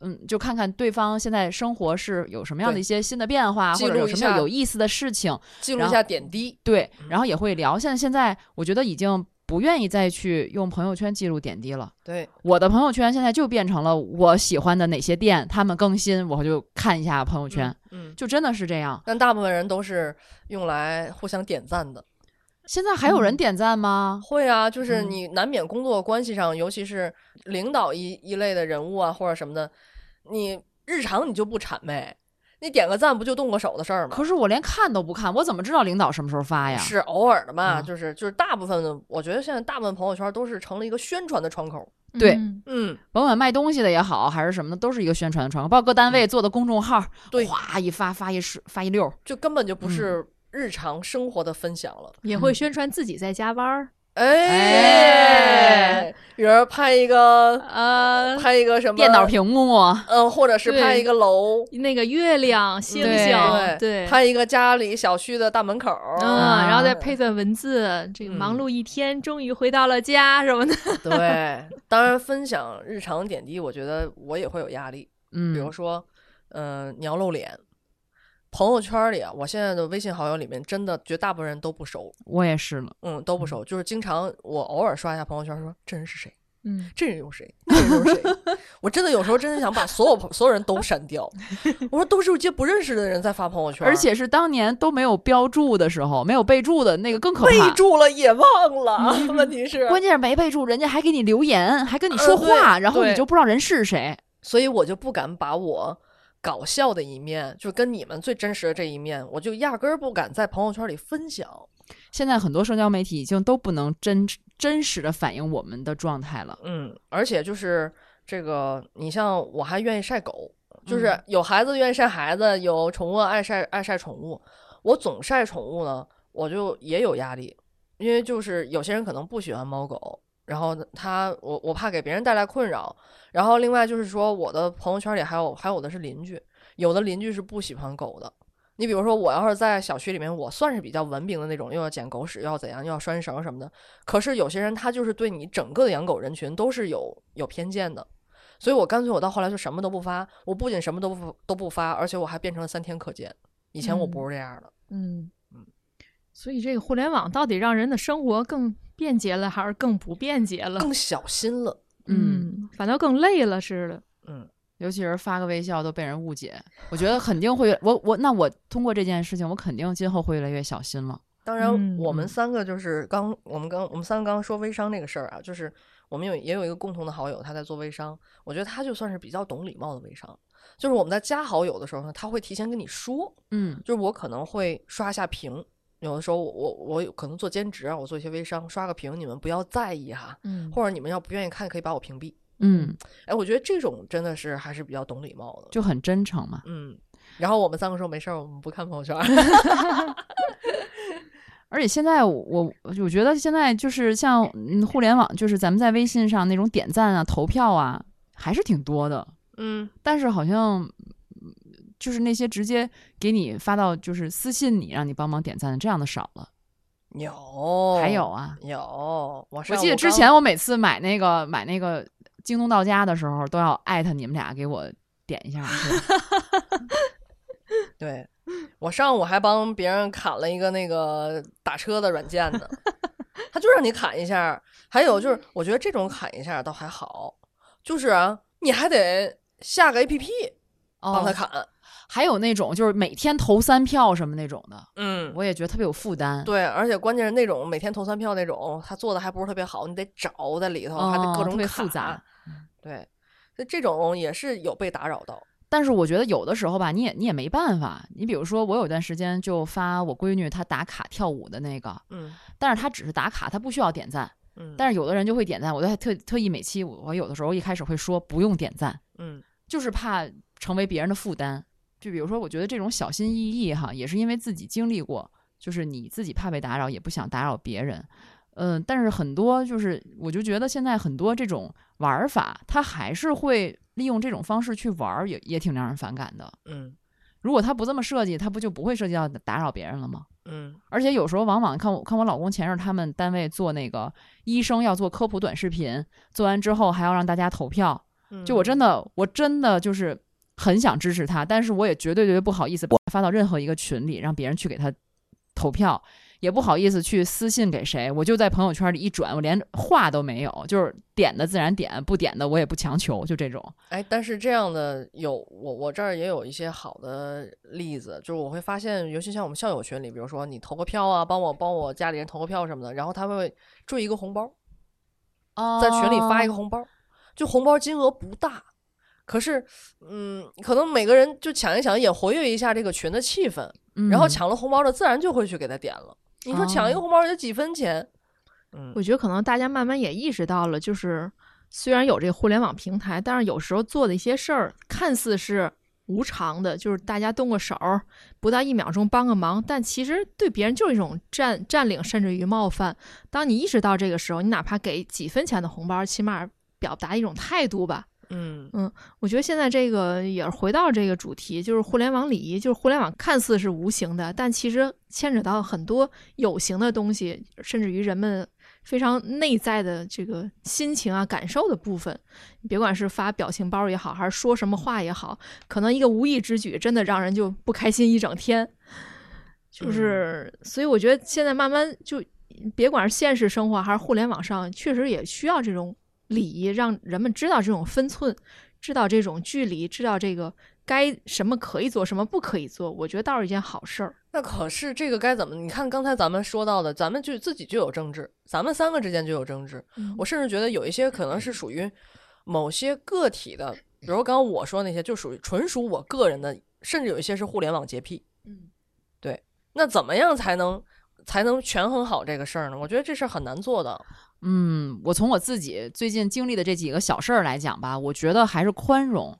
嗯，就看看对方现在生活是有什么样的一些新的变化，或者有什么有意思的事情，记录一下点滴，对，嗯然后也会聊。现在现在我觉得已经不愿意再去用朋友圈记录点滴了。对，我的朋友圈现在就变成了我喜欢的哪些店，他们更新，我就看一下朋友圈，嗯，嗯，就真的是这样。但大部分人都是用来互相点赞的。现在还有人嗯点赞吗？会啊，就是嗯你难免工作关系上，尤其是领导一一类的人物啊，或者什么的，你日常你就不谄媚，你点个赞不就动个手的事儿吗？可是我连看都不看，我怎么知道领导什么时候发呀？是偶尔的嘛，嗯就是就是大部分的，我觉得现在大部分朋友圈都是成了一个宣传的窗口。对嗯嗯，甭管卖东西的也好，还是什么的，都是一个宣传的窗口。包括各单位做的公众号，嗯对哗一发发一是发一溜儿，就根本就不嗯是日常生活的分享了。也会嗯宣传自己在加班儿，哎，比如拍一个呃，拍一个什么电脑，屏幕，嗯，或者是拍一个楼，那个月亮、星星，对对，拍一个家里小区的大门口，嗯，啊。然后再配段文字，这个嗯忙碌一天，终于回到了家什么的。对，当然分享日常点滴，我觉得我也会有压力。嗯，比如说，嗯、你要露脸，朋友圈里啊，我现在的微信好友里面，真的绝大部分人都不熟，我也是了。嗯，都不熟，就是经常我偶尔刷一下朋友圈，说这人是谁，嗯，这人又谁，那人又是谁，我真的有时候真的想把所有朋所有人都删掉。我说都是一些不认识的人在发朋友圈，而且是当年都没有标注的时候，没有备注的那个更可怕。备。注了也忘了，问题是。关键是没备注，人家还给你留言，还跟你呃说话，对然后你就不知道人是谁。所以我就不敢把我搞笑的一面，就跟你们最真实的这一面，我就压根儿不敢在朋友圈里分享。现在很多社交媒体已经都不能真真实的反映我们的状态了。嗯，而且就是这个，你像我还愿意晒狗，就是嗯有孩子愿意晒孩子，有宠物爱晒爱晒宠物。我总晒宠物呢，我就也有压力，因为就是有些人可能不喜欢猫狗，然后他我我怕给别人带来困扰，然后另外就是说我的朋友圈里还有还有的是邻居，有的邻居是不喜欢狗的，你比如说，我要是在小区里面，我算是比较文明的那种，又要捡狗屎，又要怎样，又要拴绳什么的。可是有些人他就是对你整个的养狗人群都是有有偏见的，所以我干脆我到后来就什么都不发。我不仅什么都不都不发，而且我还变成了三天可见。以前我不是这样的。嗯嗯，所以这个互联网到底让人的生活更便捷了，还是更不便捷了？更小心了。嗯，反倒更累了似的。嗯，尤其是发个微笑都被人误解，我觉得肯定会，我我那我通过这件事情，我肯定今后会越来越小心了。当然，嗯我们三个就是刚我们刚我们三个刚刚说微商那个事儿啊，就是我们有也有一个共同的好友，他在做微商，我觉得他就算是比较懂礼貌的微商。就是我们在加好友的时候呢，他会提前跟你说，嗯就是我可能会刷一下屏，有的时候我我我有可能做兼职啊，我做一些微商，刷个屏，你们不要在意哈，嗯或者你们要不愿意看，可以把我屏蔽。嗯，哎，我觉得这种真的是还是比较懂礼貌的，就很真诚嘛。嗯。然后我们三个说没事儿，我们不看朋友圈。而且现在我我我觉得现在就是像嗯互联网，就是咱们在微信上那种点赞啊、投票啊，还是挺多的。嗯，但是好像嗯就是那些直接给你发到就是私信你让你帮忙点赞的这样的少了。有还有啊，有，我记得之前我每次买那个买那个京东到家的时候，都要艾特你们俩给我点一下。对，我上午还帮别人砍了一个那个打车的软件呢，他就让你砍一下。还有就是，我觉得这种砍一下倒还好，就是啊，你还得下个 A P P 帮他哦，砍。还有那种就是每天投三票什么那种的，嗯，我也觉得特别有负担。对，而且关键是那种每天投三票那种，他做的还不是特别好，你得找在里头，还得各哦特别种卡复杂。对，所以这种也是有被打扰到。但是我觉得有的时候吧，你也你也没办法。你比如说，我有段时间就发我闺女她打卡跳舞的那个，嗯但是她只是打卡，她不需要点赞。嗯，但是有的人就会点赞，我都还特特意每期我我有的时候一开始会说不用点赞，嗯就是怕成为别人的负担。就比如说，我觉得这种小心翼翼哈，也是因为自己经历过，就是你自己怕被打扰，也不想打扰别人。嗯，但是很多就是，我就觉得现在很多这种玩儿法，他还是会利用这种方式去玩儿，也也挺让人反感的。嗯如果他不这么设计，他不就不会涉及到打扰别人了吗？嗯而且有时候往往看我看我老公前阵儿他们单位做那个医生要做科普短视频，做完之后还要让大家投票，嗯，就我真的我真的就是很想支持他，但是我也绝对绝对不好意思发到任何一个群里让别人去给他投票，也不好意思去私信给谁，我就在朋友圈里一转，我连话都没有，就是点的自然点，不点的我也不强求，就这种。哎，但是这样的有我我这儿也有一些好的例子，就是我会发现，尤其像我们校友群里，比如说你投个票啊，帮我帮我家里人投个票什么的，然后他会追一个红包，在群里发一个红包，就红包金额不大，可是嗯，可能每个人就抢一抢，也活跃一下这个群的气氛，嗯，然后抢了红包的自然就会去给他点了。你说抢一个哦红包也就几分钱，嗯我觉得可能大家慢慢也意识到了，就是虽然有这个互联网平台，但是有时候做的一些事儿看似是无偿的，就是大家动个手儿，不到一秒钟帮个忙，但其实对别人就是一种占占领，甚至于冒犯。当你意识到这个时候，你哪怕给几分钱的红包，起码表达一种态度吧。嗯嗯我觉得现在这个也是回到这个主题，就是互联网礼仪，就是互联网看似是无形的，但其实牵扯到很多有形的东西，甚至于人们非常内在的这个心情啊、感受的部分。你别管是发表情包也好，还是说什么话也好，可能一个无意之举，真的让人就不开心一整天。就是，所以我觉得现在慢慢就，别管是现实生活还是互联网上，确实也需要这种礼仪，让人们知道这种分寸，知道这种距离，知道这个该什么可以做，什么不可以做。我觉得倒是一件好事儿。那可是这个该怎么？你看刚才咱们说到的，咱们就自己就有争执，咱们三个之间就有争执。我甚至觉得有一些可能是属于某些个体的，比如刚刚我说那些，就属于纯属我个人的，甚至有一些是互联网洁癖。嗯，对。那怎么样才能才能权衡好这个事儿呢？我觉得这事儿很难做的。嗯，我从我自己最近经历的这几个小事儿来讲吧，我觉得还是宽容。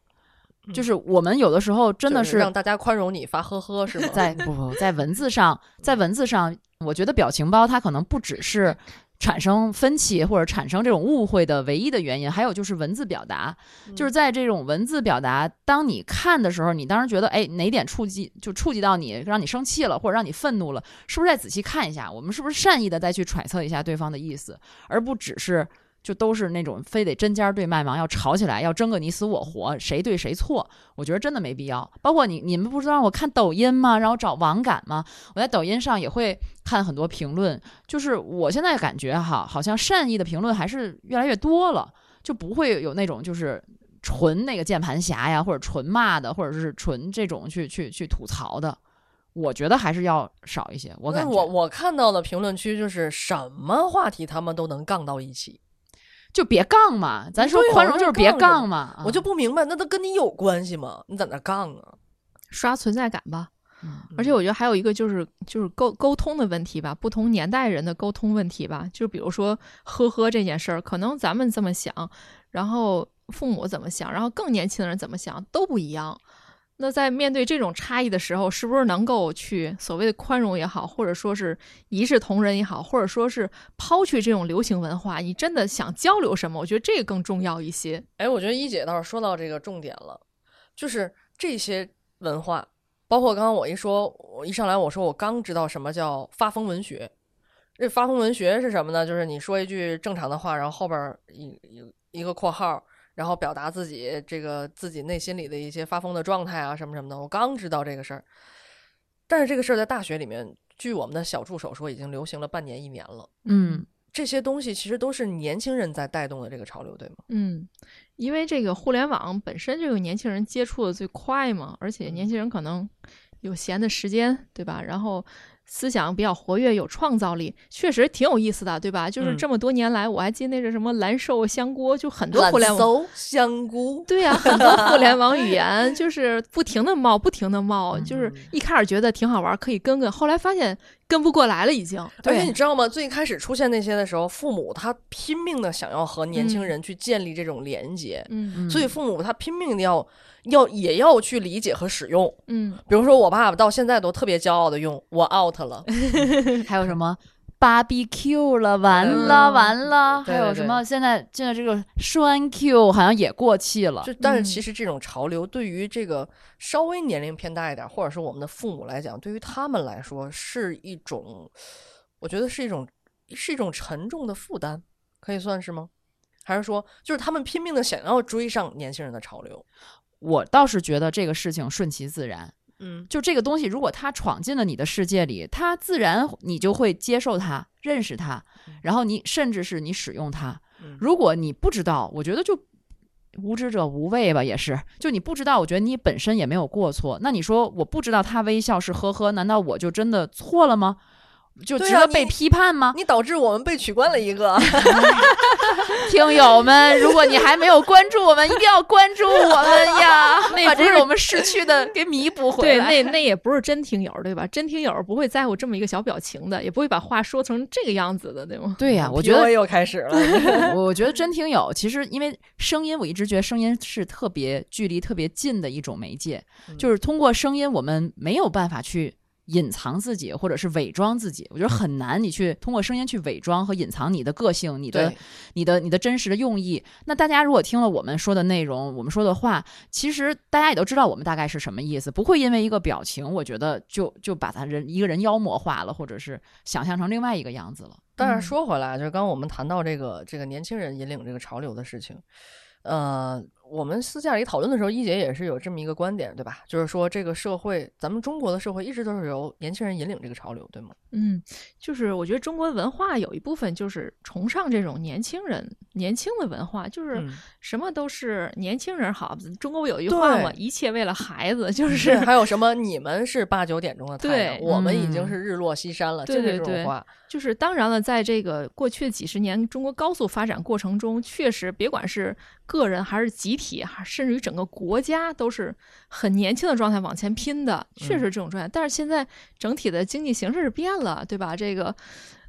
就是我们有的时候真的就是让大家宽容你发呵呵是吗？在不不在文字上，在文字上，我觉得表情包它可能不只是产生分歧或者产生这种误会的唯一的原因，还有就是文字表达，就是在这种文字表达，当你看的时候，你当时觉得，哎，哪点触及就触及到你，让你生气了，或者让你愤怒了，是不是再仔细看一下，我们是不是善意的再去揣测一下对方的意思，而不只是就都是那种非得针尖对麦芒，要吵起来，要争个你死我活，谁对谁错？我觉得真的没必要。包括你，你们不是让我看抖音吗？然后找网感吗？我在抖音上也会看很多评论，就是我现在感觉哈，好像善意的评论还是越来越多了，就不会有那种就是纯那个键盘侠呀，或者纯骂的，或者是纯这种去去去吐槽的。我觉得还是要少一些。我感觉我我看到的评论区就是什么话题他们都能杠到一起，就别杠嘛，咱说宽容就是别杠杠嘛。啊我就不明白，那都跟你有关系吗？你在那杠啊？刷存在感吧。嗯而且我觉得还有一个就是就是沟沟通的问题吧，不同年代人的沟通问题吧。就比如说呵呵这件事儿，可能咱们这么想，然后父母怎么想，然后更年轻的人怎么想都不一样。那在面对这种差异的时候，是不是能够去所谓的宽容也好，或者说是一视同仁也好，或者说是抛去这种流行文化，你真的想交流什么？我觉得这个更重要一些。哎，我觉得一姐倒是说到这个重点了，就是这些文化，包括刚刚我一说，我一上来我说我刚知道什么叫发疯文学。这发疯文学是什么呢？就是你说一句正常的话，然后后边一一一个括号，然后表达自己这个自己内心里的一些发疯的状态啊，什么什么的。我刚知道这个事儿，但是这个事儿在大学里面，据我们的小助手说，已经流行了半年一年了。嗯这些东西其实都是年轻人在带动的这个潮流，对吗？嗯，因为这个互联网本身就有年轻人接触的最快嘛，而且年轻人可能有闲的时间，对吧？然后思想比较活跃，有创造力，确实挺有意思的，对吧？就是嗯这么多年来，我还记得那是什么蓝瘦香菇，就很多互联网。搜香菇，对呀、很多互联网语言 就是不停的冒，不停的冒，就是嗯一开始觉得挺好玩，可以跟跟，后来发现跟不过来了，已经。而且你知道吗？最开始出现那些的时候，父母他拼命的想要和年轻人去建立这种连接，嗯嗯，所以父母他拼命的要要也要去理解和使用。嗯，比如说我爸爸到现在都特别骄傲的用“我 out 了 还有什么 barbecue 了，完了嗯完了，对对对还有什么现在现在这个栓 Q 好像也过气”，了就。但是嗯其实这种潮流对于这个稍微年龄偏大一点，或者是我们的父母来讲，对于他们来说是一种，我觉得是一种是一种沉重的负担，可以算是吗？还是说，就是他们拼命的想要追上年轻人的潮流？我倒是觉得这个事情顺其自然，嗯，就这个东西，如果他闯进了你的世界里，他自然你就会接受他、认识他，然后你甚至是你使用它。嗯如果你不知道，我觉得就无知者无畏吧，也是。就你不知道，我觉得你本身也没有过错。那你说我不知道他微笑是呵呵，难道我就真的错了吗？就值得被批判吗？你导致我们被取关了一个。听友们，如果你还没有关注我们，一定要关注我们呀，把这是个我们失去的 给弥补回来对，来。那那也不是真听友，对吧？真听友不会在乎这么一个小表情的，也不会把话说成这个样子的，对吗？对呀、我觉得又开始了。我觉得真听友，其实因为声音，我一直觉得声音是特别距离特别近的一种媒介，嗯就是通过声音，我们没有办法去隐藏自己，或者是伪装自己。我觉得很难，你去通过声音去伪装和隐藏你的个性、你的、你的、你的真实的用意。那大家如果听了我们说的内容，我们说的话，其实大家也都知道我们大概是什么意思，不会因为一个表情，我觉得就就把他人一个人妖魔化了，或者是想象成另外一个样子了。但嗯是说回来，就是刚刚我们谈到这个这个年轻人引领这个潮流的事情，呃，我们私下里讨论的时候，一姐也是有这么一个观点，对吧？就是说这个社会，咱们中国的社会一直都是由年轻人引领这个潮流，对吗？嗯，就是我觉得中国文化有一部分就是崇尚这种年轻人、年轻的文化，就是嗯什么都是年轻人好。中国有一句话嘛，一切为了孩子，就是是还有什么？你们是八九点钟的太阳，我们已经嗯是日落西山了，对就这种话。就是当然了，在这个过去几十年中国高速发展过程中，确实别管是个人还是集体，还甚至于整个国家，都是很年轻的状态往前拼的，确实这种状态。但是现在整体的经济形势是变了，对吧？这个。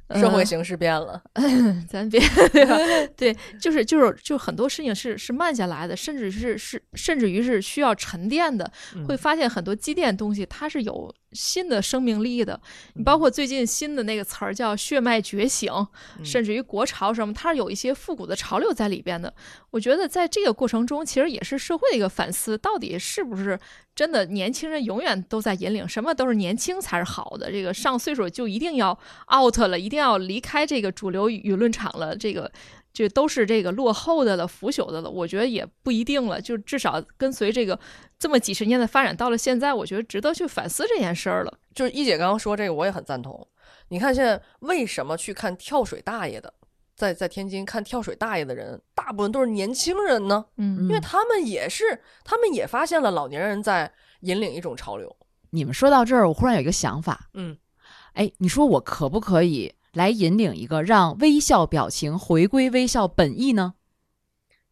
呃社会形势变了，咱别 对就是就是就很多事情是是慢下来的，甚至是是甚至于是需要沉淀的，嗯会发现很多积淀东西它是有新的生命力的。你包括最近新的那个词儿叫血脉觉醒，嗯甚至于国潮什么，它是有一些复古的潮流在里边的。我觉得在这个过程中，其实也是社会的一个反思，到底是不是真的年轻人永远都在引领，什么都是年轻才是好的，这个上岁数就一定要 out 了，一定要离开这个主流舆论场了，这个。这都是这个落后的了、腐朽的了，我觉得也不一定了。就至少跟随这个这么几十年的发展，到了现在，我觉得值得去反思这件事儿了。就是一姐刚刚说这个，我也很赞同。你看现在为什么去看跳水大爷的，在在天津看跳水大爷的人，大部分都是年轻人呢？嗯因为他们也是，他们也发现了老年人在引领一种潮流。你们说到这儿，我忽然有一个想法，嗯，哎，你说我可不可以来引领一个让微笑表情回归微笑本意呢？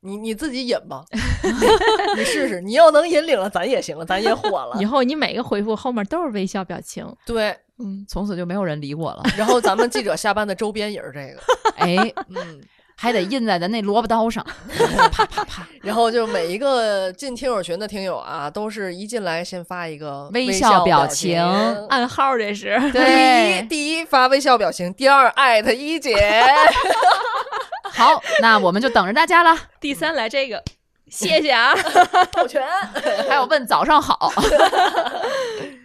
你你自己引吧，你试试。你要能引领了，咱也行了，咱也火了以。后你每个回复后面都是微笑表情。对，嗯，从此就没有人理我了。然后咱们记者下班的周边也是这个，哎，嗯，还得印在咱那萝卜刀上。啪啪啪 然后就每一个进听友群的听友啊，都是一进来先发一个微笑笑表情情。暗号这是。第一，对，第一发微笑表情，第二艾特一姐。好，那我们就等着大家了。第三来这个，谢谢啊，抱拳，还有问早上好。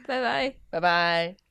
拜拜。拜拜。